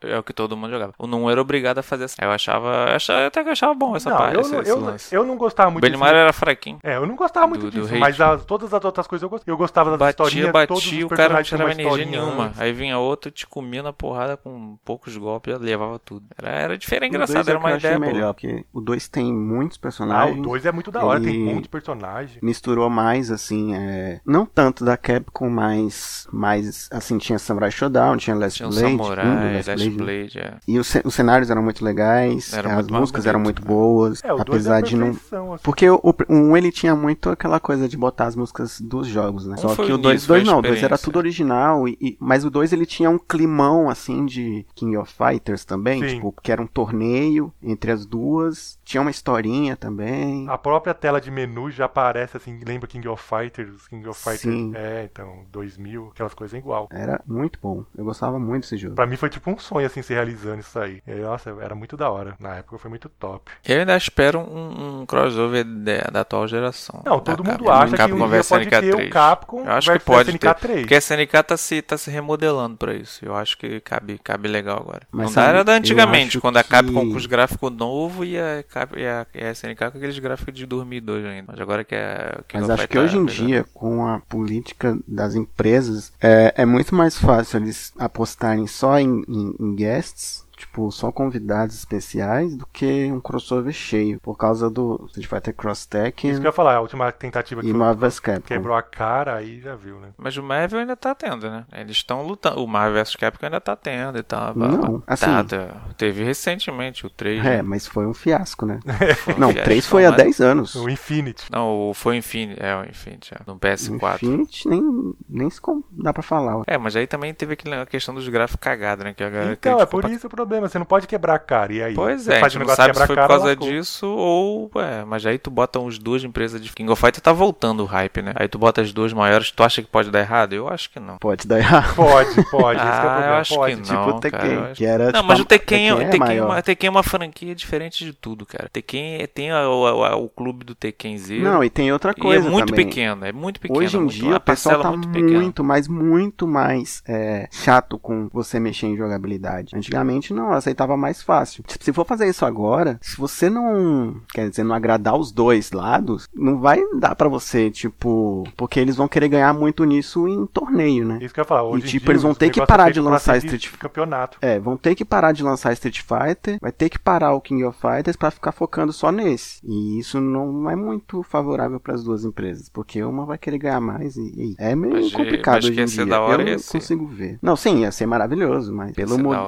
É o que todo mundo jogava. Eu não era obrigado a fazer assim. Eu achava. Eu achava até que eu achava bom essa Não, parte. eu, esse, não- esse eu, lance. eu não gostava O muito Benimar era fraquinho. É, eu não gostava muito Do- do disso, hate. mas as- todas as outras coisas eu gostava. Eu gostava das Batia, historinhas, todos batia, os o cara não tirava uma energia nenhuma. antes. Aí vinha outro, te comia na porrada com poucos golpes levava tudo. Era, era diferente, O engraçado, dois é era o que eu uma achei ideia boa. melhor, porque o 2 tem muitos Ah, personagens. o 2 é muito da hora, tem de personagem. misturou mais, assim, é... não tanto da Capcom, mas, mais, assim, tinha Samurai Showdown, tinha Last Tinha Blade, samurai, um, Last Blade, né? Blade, é. E os, os cenários eram muito legais, Era as muito músicas eram muito né? boas, É, o 2 é apesar de não... assim. Porque o, o um ele tinha muito aquela coisa de botar as músicas dos jogos, né? Um Só que o o 2 início, foi a não, o 2 era tudo original, e, e- mas o 2 ele tinha um climão assim de King of Fighters também, Sim. tipo, que era um torneio entre as duas, tinha uma historinha também. A própria tela de menu já aparece assim, lembra King of Fighters, King of Fighters, Sim. é, então, 2000, aquelas coisas igual. Era muito bom. Eu gostava muito desse jogo. Pra mim foi tipo um sonho assim se realizando isso aí. E, nossa, era muito da hora. Na época foi muito top. Eu ainda espero um, um crossover de- da atual geração. Não, todo mundo Capcom. acha que Capcom um dia pode ter o SNK3. Capcom Eu acho que pode ter, SNK3. porque a SNK tá se, tá se remodelando pra isso. Eu acho que cabe, cabe legal agora. Mas não dá era da antigamente, quando a que- Capcom com os gráficos novos e a, Cap- e a, e a SNK com aqueles gráficos de 2002 ainda. Mas agora que é... que Mas acho que hoje tá em dia, com a política das empresas, é, é muito mais fácil eles apostarem só em, em- em guests, tipo, só convidados especiais, do que um crossover cheio, por causa do Street Fighter Cross Isso que eu Tekken ia falar, a última tentativa que e Marvel's Capcom. quebrou a cara, aí já viu, né? Mas o Marvel ainda tá tendo, né? Eles estão lutando. O Marvel vs Capcom ainda tá tendo e tal. Não, assim- Tá, tá. Teve recentemente o 3. É, mas foi um fiasco, né? Foi um Não, fiasco, 3 foi há mas- 10 anos. O Infinity. Não, o- foi o Infinity. É, o Infinity, é, no PS4. Infinity nem, nem dá pra falar. É, mas aí também teve aquela questão dos gráficos cagados, né? Que a galera Então, é criticou por pra- isso o problema. Você não pode quebrar a cara. E aí? Pois você é, a faz gente um não sabe se foi a por cara, causa disso ou. É, mas aí tu bota uns duas empresas de King of Fighter tá voltando o hype, né? Aí tu bota as duas maiores, tu acha que pode dar errado? Eu acho que não. Pode dar errado. Pode, pode. esse que é o Ah, problema. eu acho pode. que Tipo não, o Tekken, cara, que era Não, tipo, mas a- o Tekken, é Tekken, é maior. uma, Tekken é uma franquia diferente de tudo, cara. Tekken é- tem a- o, a- o clube do Tekken Zero. Não, e tem outra e coisa é muito também. pequeno, é muito pequeno. Hoje em muito- dia a o pessoal tá muito muito, mas muito mais é, chato com você mexer em jogabilidade. Antigamente não, eu aceitava mais fácil. Tipo, se for fazer isso agora, se você não, quer dizer, não agradar os dois lados, não vai dar pra você, tipo, porque eles vão querer ganhar muito nisso em torneio, né? Isso que eu ia falar. Hoje em tipo, dia, eles vão ter que negócios parar é de lançar Street- campeonato. É, vão ter que parar de lançar Street Fighter, vai ter que parar o King of Fighters pra ficar focando só nesse. E isso não é muito favorável pras duas empresas, porque uma vai querer ganhar mais e, e é meio Mas, complicado mas hoje que em ia ser dia. da hora, eu não consigo ver. Não, sim, ia ser maravilhoso, mas pelo mo- da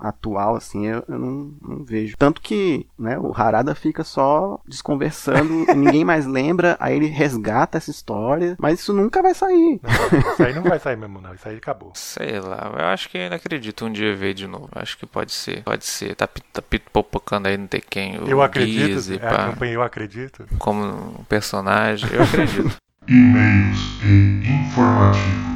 atual, assim, eu, eu não, não vejo. Tanto que, né, o Harada fica só desconversando, ninguém mais lembra, aí ele resgata essa história, mas isso nunca vai sair. Não, isso aí não vai sair mesmo, não. Isso aí acabou. Sei lá, eu acho que ainda acredito um dia ver de novo. Acho que pode ser, pode ser. Tá, tá pipocando aí no Tekken. o Eu acredito. Gizzy, É a pá, campanha Eu Acredito. como um personagem. Eu acredito. E-mails e informativos.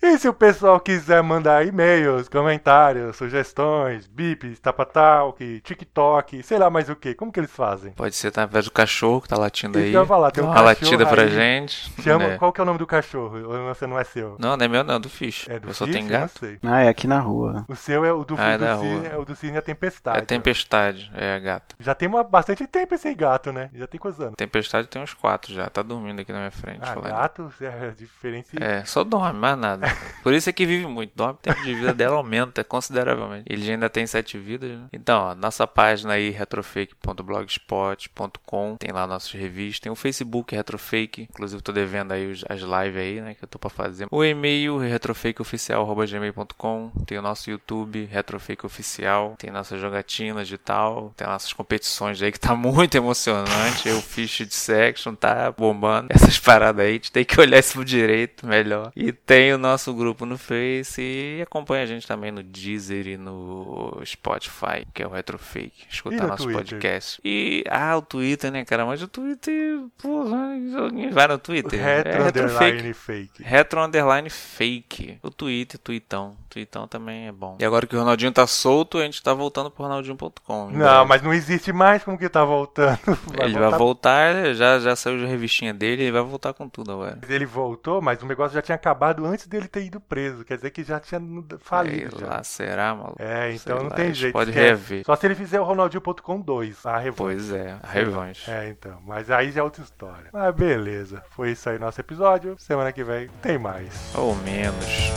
E se o pessoal quiser mandar e-mails, comentários, sugestões, bips, tapatalk, TikTok, sei lá mais o que, como que eles fazem? Pode ser através do cachorro que tá latindo Isso aí. que eu ia falar, tem um uma cachorro latida pra aí. gente. Chama, né? Qual que é o nome do cachorro? Ou você não é seu? Não, não é meu não, é do Fish. É do eu só Fish? tenho Eu não gato. sei. Ah, é aqui na rua. O seu é o do, Ah, é do da cisne, rua. é o do cisne é a tempestade. É tempestade, é a gata. Já tem uma, bastante tempo esse gato, né? Já tem quantos anos? Tempestade tem uns quatro já, tá dormindo aqui na minha frente. Ah, falando. gato é diferente. É, só dorme, mais nada. Por isso é que vive muito. O tempo de vida dela aumenta consideravelmente. Ele ainda tem sete vidas, né? Então, ó, nossa página aí, retrofake.blogspot.com. Tem lá nossas revistas. Tem o Facebook Retrofake. Inclusive, tô devendo aí as lives aí, né? Que eu tô pra fazer. O e-mail, retrofakeoficial.gmail.com. Tem o nosso YouTube, Retrofake Oficial. Tem nossas jogatinas de tal. Tem nossas competições aí que tá muito emocionante. o Fish de Section tá bombando. Essas paradas aí, a gente tem que olhar isso pro direito melhor. E tem o nosso nosso grupo no Face e acompanha a gente também no Deezer e no Spotify, que é o Retrofake. Escutar no nosso Twitter? podcast. E, ah, o Twitter, né, cara? Mas o Twitter, porra, alguém vai no Twitter. Retro é underline fake. Retro Underline Fake. O Twitter, Tweetão. Tweetão também é bom. E agora que o Ronaldinho tá solto, a gente tá voltando pro Ronaldinho.com. Não, mas não existe mais como que tá voltando. Ele vai voltar, já, já saiu a revistinha dele, ele vai voltar com tudo agora. Ele voltou, mas o negócio já tinha acabado antes dele ter ido preso. Quer dizer que já tinha falido. Sei já. lá, será, maluco? É, então Sei não lá, tem jeito. Pode rever. Só se ele fizer o Ronaldinho.com 2, a revanche. Pois é, a revanche. É, então. Mas aí já é outra história. Mas beleza. Foi isso aí nosso episódio. Semana que vem tem mais. Ou menos.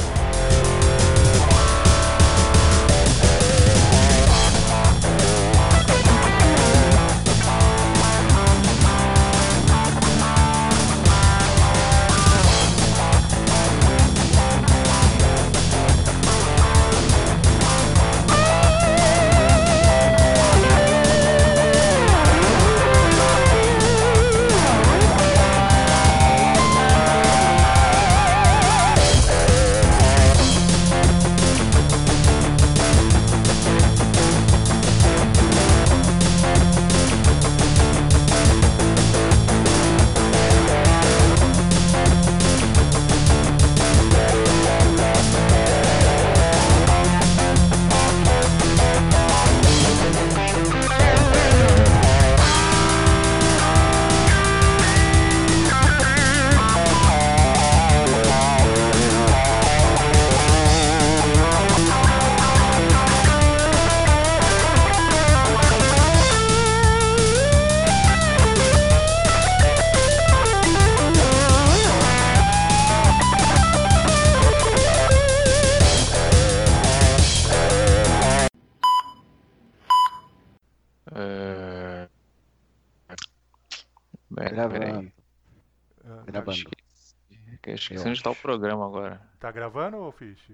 Está o programa agora. Tá gravando ou Fish?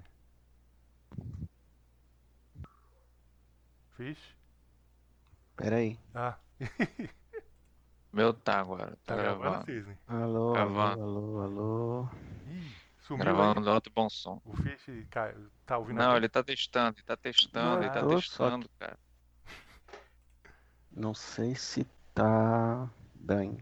Fish? Pera aí. Ah, Meu tá agora. Tá, tá gravando, gravando. Cisne? Alô, Gravando. alô, alô, alô. Ih, sumiu Gravando aí. alto e bom som. O Fish tá ouvindo Não, a ele tá testando, ele tá testando, ele tá Ah, eu só testando, cara. Não sei se tá bem.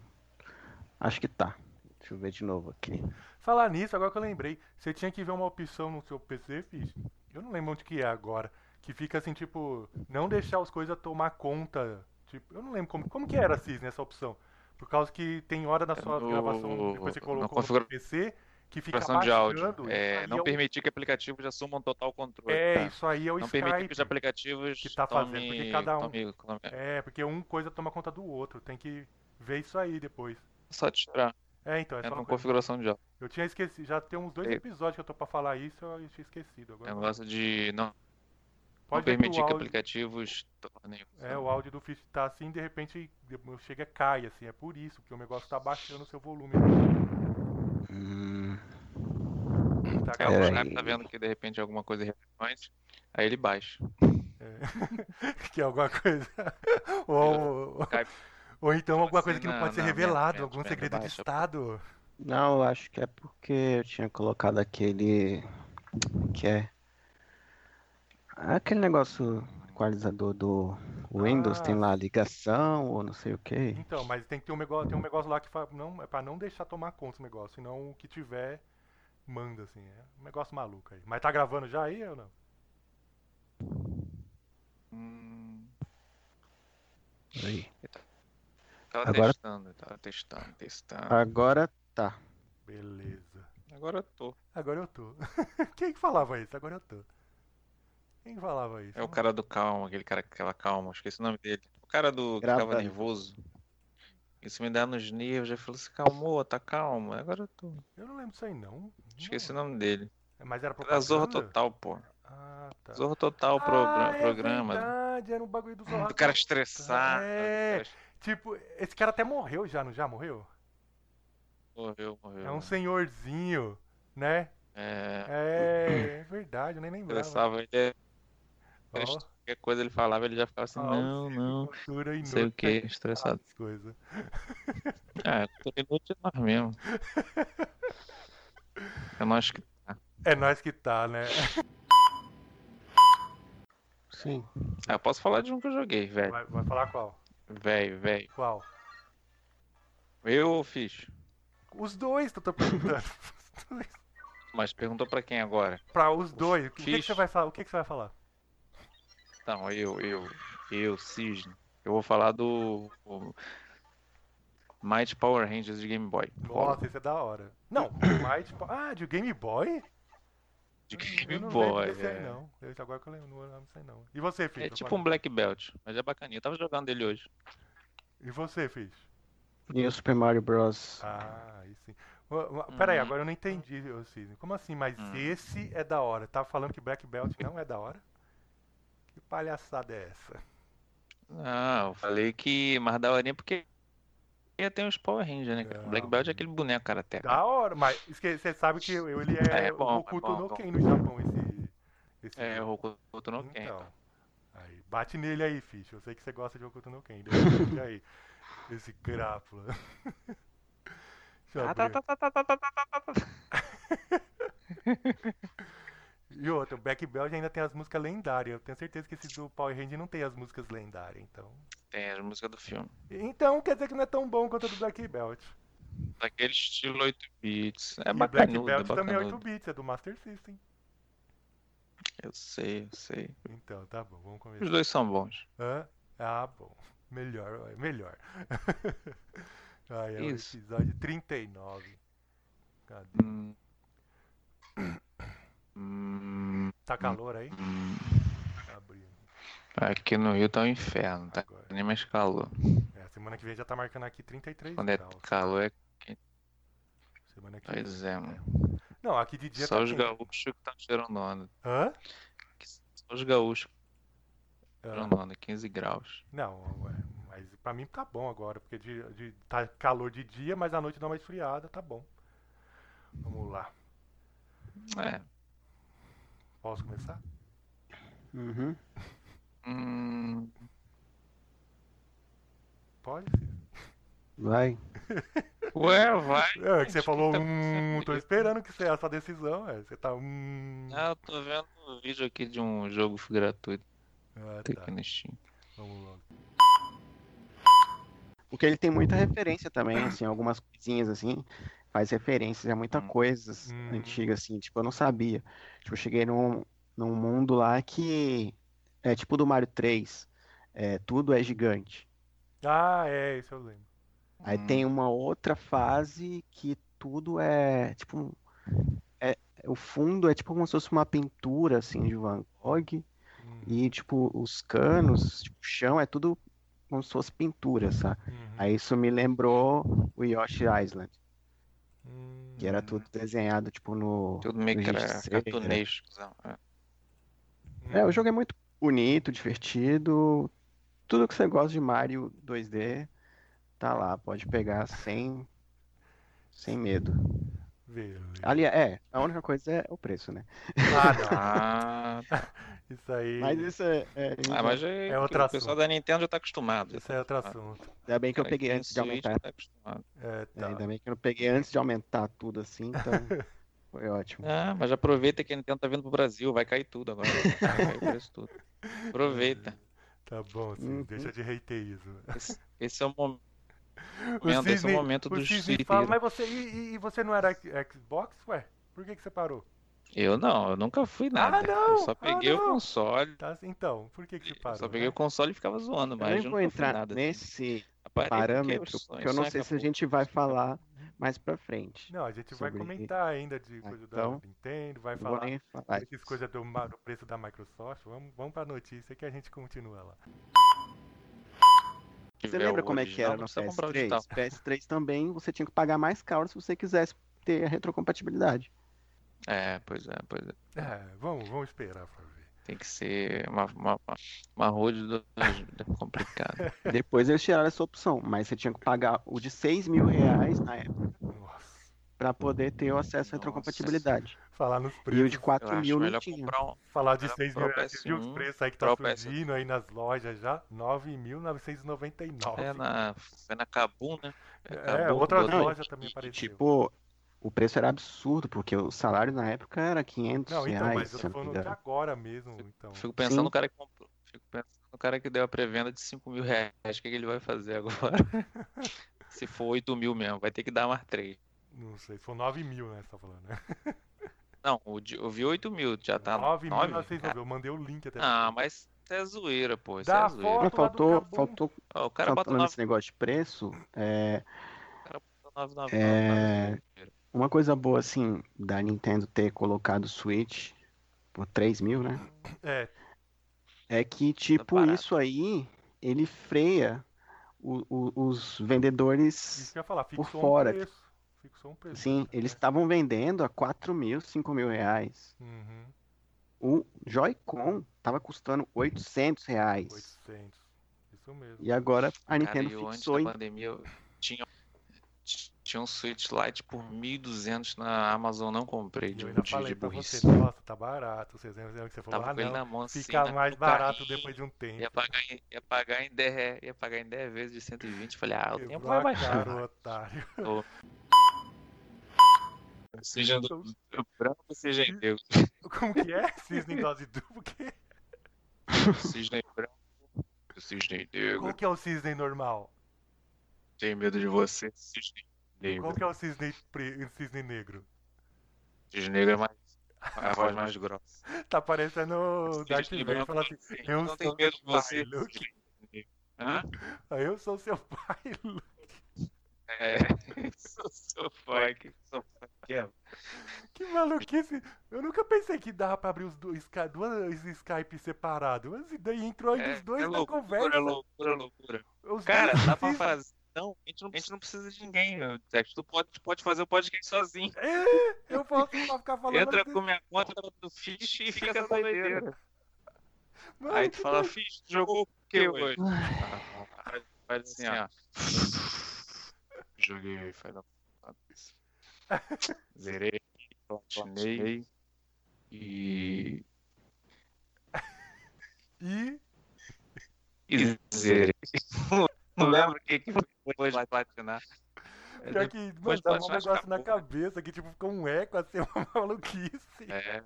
Acho que tá. Deixa eu ver de novo aqui. Falar nisso, agora que eu lembrei, você tinha que ver uma opção no seu PC, Fish. Eu não lembro onde que é agora. Que fica assim, tipo, não deixar as coisas tomar conta. Tipo, eu não lembro como, como que era, Cisne, essa opção. Por causa que tem hora da sua no- gravação, depois você colocou no configura- PC, que fica Configuração de áudio. baixando. É, não é o- permitir que aplicativos assumam total controle. É, tá? isso aí é o Não permitir que Skype. os aplicativos que tá fazendo, porque tome- cada um- tome- tome- É, porque um coisa toma conta do outro. Tem que ver isso aí depois. Só tirar. É, então, é É só uma uma coisa. configuração de áudio. Eu tinha esquecido, já tem uns dois É. episódios que eu tô pra falar isso, eu tinha esquecido. Agora Negócio de não, não pode que permitir que áudio, aplicativos tornem. é, o áudio do Fish tá assim, de repente chega e cai, assim, é por isso, porque o negócio tá baixando o seu volume. Hum, Tá É, o Skype tá vendo que de repente é alguma coisa irrelevante, aí ele baixa. que é alguma coisa. ou, Skype ou então alguma coisa Assim, que não não, pode ser revelado, algum segredo de. Estado. Não, eu acho que é porque eu tinha colocado aquele. Que é. Aquele negócio equalizador do Windows, Ah. tem lá ligação ou não sei o que. Então, mas tem que ter um negócio, tem um negócio lá que fala, não, é pra não deixar tomar conta esse negócio, senão o que tiver manda assim, é um negócio maluco aí. Mas tá gravando já aí ou não? hum, Aí. Tava Agora- testando, tava testando, testando. Agora tá. Beleza. Agora eu tô. Agora eu tô. Quem que falava isso? Agora eu tô. Quem que falava isso? É o cara do calma, aquele cara que aquela calma, esqueci o nome dele. O cara do que Gravando. ficava nervoso. Isso me dá nos nervos, já falou assim, calmou, tá calmo. Agora eu tô. Eu não lembro disso aí não. Esqueci o Não, nome dele. Mas era Era Zorro propaganda? Total, pô. Ah, tá. Zorro Total pro, ah, pro- programa. É verdade, era um bagulho do Zorro. Do cara estressado. É. do cara Tipo, esse cara até morreu já, não já morreu? Morreu, morreu. É um senhorzinho, né? É, É, é verdade, eu nem lembrava. estressava ele. Ó, Qualquer coisa ele falava, ele já ficava assim, ó, não, não. Não sei o que, né? estressado. As coisas. Ah, cultura inútil é nós mesmo. Eu não acho que É nós que tá, né? Sim. Ah, eu posso falar de um que eu joguei, velho. Vai, vai falar qual? Velho, velho. Qual? Eu ou fiz? Os dois, tu tá perguntando. Os dois. Mas perguntou pra quem agora? pra os dois. O que, que, Fish. você vai falar? O que, que você vai falar? Então, eu, eu, eu, Cisne. Eu vou falar do. o Might Power Rangers de Game Boy. Nossa, esse é da hora. Não, Might. Ah, de Game Boy? De Eu Game não Boy. aí, É, não. Eu, agora que eu lembro, não lembro aí, não. E você, Fish? é tipo um Black Belt, mas é bacaninha. Eu tava jogando dele hoje. E você, Fish? E o Super Mario Bros. Ah, aí sim. Ô, ô, Pera aí, Uhum. agora eu não entendi, Cisne. Como assim? Mas Hum. esse é da hora. Tá falando que Black Belt não é da hora? Que palhaçada é essa? Ah, eu falei que mais da horinha porque ia ter uns Power Rangers, né, cara? Não. Black Belt é aquele boneco karateca. Da hora, mas você sabe que eu- ele é, É bom, o Hokuto é bom, no. Ken no Japão, esse. esse É, o Hokuto no Ken. Então. Aí, bate nele aí, Fish. Eu sei que você gosta de Hokuto no Ken. Deixa aí. Esse crápula. Deixa eu Ah, tá, abrir. tá, tá, tá, tá, tá, tá, tá, tá. E outro, o Black Belt ainda tem as músicas lendárias. Eu tenho certeza que esse do Power Ranger não tem as músicas lendárias, então. Tem as músicas do filme. Então quer dizer que não é tão bom quanto o do Black Belt. Daquele estilo 8 bits. É e o Black bacanudo, é Belt também é 8 bacanudo. bits, é do Master System. Eu sei, eu sei. Então, tá bom, vamos Os começar. dois são bons. Hã? Ah, bom. Melhor, melhor. Ai, é o Isso. episódio 39. Cadê? Hum. Tá calor aí? Tá. Aqui no Rio tá um inferno, tá Agora. nem mais calor. É, semana que vem já tá marcando aqui 33 Quando é graus. calor é. Semana que Pois é, mano. Não, aqui de dia Só tá os quente. gaúchos que estão tirando onda. Hã? Só os gaúchos Ah, tirando onda, 15 graus. Não, ué, mas pra mim tá bom agora, porque de, de- tá calor de dia, mas à noite dá uma esfriada, tá bom. Vamos lá. É. Posso começar? Uhum. Hum, Pode? Vai. Ué, vai. É, que você falou, tá hum, tô esperando que seja essa decisão, é. Você tá, hum. Ah, eu tô vendo um vídeo aqui de um jogo gratuito Ah, tem tá. aqui no Steam. Vamos lá. Porque ele tem muita referência também, assim, algumas coisinhas assim, faz referências a muita Hum. coisa Hum. antiga, assim, tipo, eu não sabia. Tipo, eu cheguei num, num mundo lá que é tipo do Mario 3, é, tudo é gigante. Ah, é, isso eu lembro. Aí Hum. tem uma outra fase que tudo é, tipo, é, o fundo é tipo como se fosse uma pintura, assim, de Van Gogh, Hum, e, tipo, os canos, tipo, o chão é tudo como se fosse pintura, sabe? uhum, Aí isso me lembrou o Yoshi Island, hum. que era tudo desenhado, tipo, no... Tudo meio no que era. É. Hum. É, o jogo é muito bonito, divertido, tudo que você gosta de Mario 2D tá lá, pode pegar sem, sem medo. Beleza. Ali, é, a única coisa é o preço, né? Ah, não. Isso aí. Mas isso é, é, ah, mas é, É outro o pessoal assunto. da Nintendo já tá acostumado. tá é outro assunto. ainda bem que eu peguei antes de aumentar. tá acostumado. É, É, tá. ainda bem que eu não peguei antes de aumentar tudo assim, então foi ótimo. Ah, mas aproveita que a Nintendo tá vindo pro Brasil, vai cair tudo agora. Vai cair o preço tudo. Aproveita. Tá bom, sim. Uhum. Deixa de hateísmo. Esse, esse é o momento. O esse é o Cisne- momento o dos Cisne fala, mas você. E, e- você não era Xbox? Ué? Por que, que você parou? Eu não, eu nunca fui nada. Ah, não! Eu só Ah, peguei o não! console. Tá, então, por que, que você Eu parou? só peguei né? o console e ficava zoando, Eu mas nem eu vou nunca fui entrar nada. assim. nesse porque parâmetro, o sonho- porque eu não sei se a gente vai falar mais pra frente. Não, a gente vai comentar ainda de Ah, coisa então, da Nintendo, vai Não vou falar falar essas coisas do, do preço da Microsoft. Vamos, vamos pra notícia que a gente continua lá. Se Você lembra o como é que era não no precisa comprar o PS3? digital. PS3 também você tinha que pagar mais caro se você quisesse ter a retrocompatibilidade. É, pois é, pois é. É, vamos, vamos esperar pra ver. Tem que ser uma, uma, uma, road complicado. Depois eles tiraram essa opção, mas você tinha que pagar o de 6 mil reais na época Nossa. pra poder ter o acesso à retrocompatibilidade. Falar nos E o preços. de Eu 4 acho mil não tinha. comprar um. Falar de Era 6 Pro mil reais. Você viu os PS1, preços aí que tá Pro PS1. surgindo aí nas lojas já? 9.999. É na, foi na Kabum, né? É, botou- lojas também apareceram. tipo, o preço era absurdo, porque o salário na época era 500 Não, então, reais. mas eu tô falando de agora mesmo, então. Fico pensando Sim. no cara que comprou. Fico pensando no cara que deu a pré-venda de 5 mil reais. O que, que ele vai fazer agora? Se for 8 mil mesmo, vai ter que dar mais 3. Não sei, são 9 mil, né? Você tá falando, né? Não, o eu vi 8 mil, já tá 9 9.990. Eu mandei o link até. Ah, mas isso é zoeira, pô. Isso Dá é zoeira. Mas faltou, faltou, Ó, o cara bota falando 9, nesse negócio de preço, é, 9, É. uma coisa boa assim da Nintendo ter colocado o Switch por 3 mil, né? É, É que, tipo, barato. isso aí, ele freia o- o- os vendedores. que eu ia falar, fixou Por fora. um preço. Fixou um preço. Sim, eles estavam vendendo a 4 mil, 5 mil reais. Uhum, O Joy-Con tava custando 800 reais. 800. Isso mesmo. E agora a Cara, Nintendo eu antes fixou da em pandemia eu tinha, tinha um Switch Lite por 1.200 na Amazon, não comprei de, eu ainda de, falei de pra burrice. você, nossa, tá barato. Vocês lembram que você falou, Tava ah com ele não, na mão assim, fica na- mais barato carrinho. depois de um tempo. Ia pagar, em, ia, pagar em 10, ia pagar em 10 vezes de 120. Falei, ah, o tempo Quebrou vai baixar. otário. Seja do, branco, seja em negro. Como que é? Cisne em dose dupla? o quê? Cisne branco, cisne negro. Qual que é o cisne normal? Tenho medo de você, cisne Qual negro. que é o cisne, pre... cisne negro? Cisne negro é mais. A voz mais grossa. Tá parecendo o Darth Vader branco, falando assim, sim. eu não sou tenho medo de seu você. pai, Luke. Hã? "Ah, eu sou seu pai, Luke." É, sou seu pai, que sou pai que é. Que maluquice. Eu nunca pensei que dava pra abrir os dois, duas Skype separados. Mas e daí entrou ainda É, os dois é na loucura, conversa. loucura, loucura. Os Cara, dá pra fazer. Não, a gente não, a gente não precisa de ninguém. Tu pode, pode fazer o podcast sozinho. É, eu posso só ficar falando. Entra assim, com minha conta do Fish e fica essa doideira. mano, Aí tu fala, doido. Fish, tu jogou o que hoje? Aí Faz assim, ó. Joguei Final Fantasy. Zerei, platinei e. E E zerei. Não lembro o que, que foi depois de platinar. pior que, mano, um negócio na acabou. cabeça que tipo ficou um eco assim, uma maluquice. É,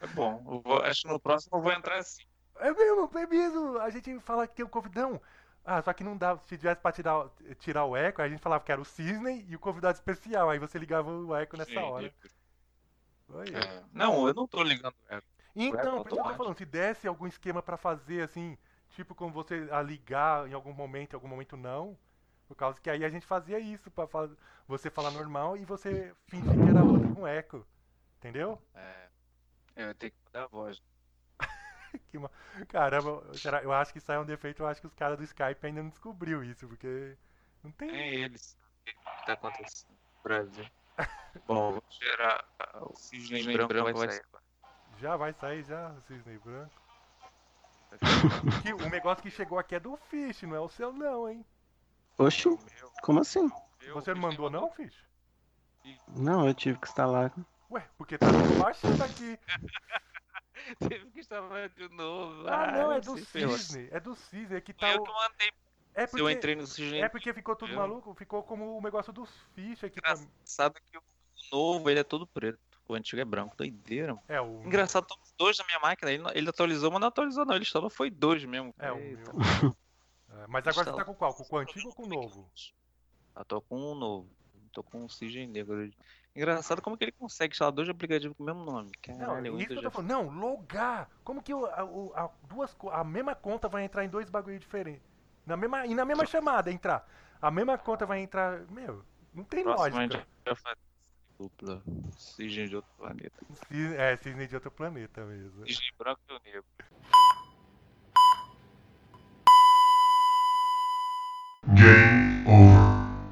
é bom. Eu vou- acho que no próximo eu vou entrar assim. É mesmo, é mesmo. A gente fala que tem o convidão. Ah, só que não dá. Se tivesse pra tirar, tirar o eco, a gente falava que era o Cisne e o convidado especial. Aí você ligava o eco nessa Sim, hora. Oi. é. Não, eu não tô ligando. É, Então, eco por isso que eu tô automático. falando, se desse algum esquema pra fazer assim, tipo como você a ligar em algum momento, em algum momento não. Por causa que aí a gente fazia isso pra fa- você falar normal e você fingir que era outro com eco. Entendeu? é, eu ia ter que mudar a voz. Que ma- Caramba, será- eu acho que isso aí é um defeito, eu acho que os caras do Skype ainda não descobriu isso, porque não tem. É eles. O que tá acontecendo no Brasil? Bom, vou tirar o cisne branco, vai sair. Já vai sair já, o Cisne Branco. Que, o negócio que chegou aqui é do Fish, não é o seu não, hein? Oxi, como assim? Você não mandou não, Fish? Não, eu tive que instalar. Ué, porque tá baixando aqui. Teve que instalar de novo. Ah, não, é do. Cisne. É do Cisne, é que tá Eu o... que mandei. É Se eu porque, entrei no cisne é porque ficou tudo Eu- maluco, ficou como o negócio dos Fish aqui também. engraçado que o novo ele é todo preto. O antigo é branco. Doideira. mano. É o... Engraçado, estão os dois na minha máquina. Ele, não- ele atualizou, mas não atualizou, não. Ele instalou, foi dois mesmo. É o meu. É, mas agora você tá com qual? Com o antigo ou com o novo? Eu tô com um novo. Tô com um Cisne Negro. Engraçado como que ele consegue instalar dois aplicativos com o mesmo nome. Não, Caralho, o isso que eu tô falando. Não, logar. Como que o- a, o- a duas, a mesma conta vai entrar em dois bagulho diferentes? Na mesma, e na mesma chamada entrar. A mesma conta vai entrar. Meu, não tem Próximo a lógica. gente vai fazer dupla. Cisne de outro planeta. Cisne- É, cisne de outro planeta mesmo. Cisne branco e o negro. Game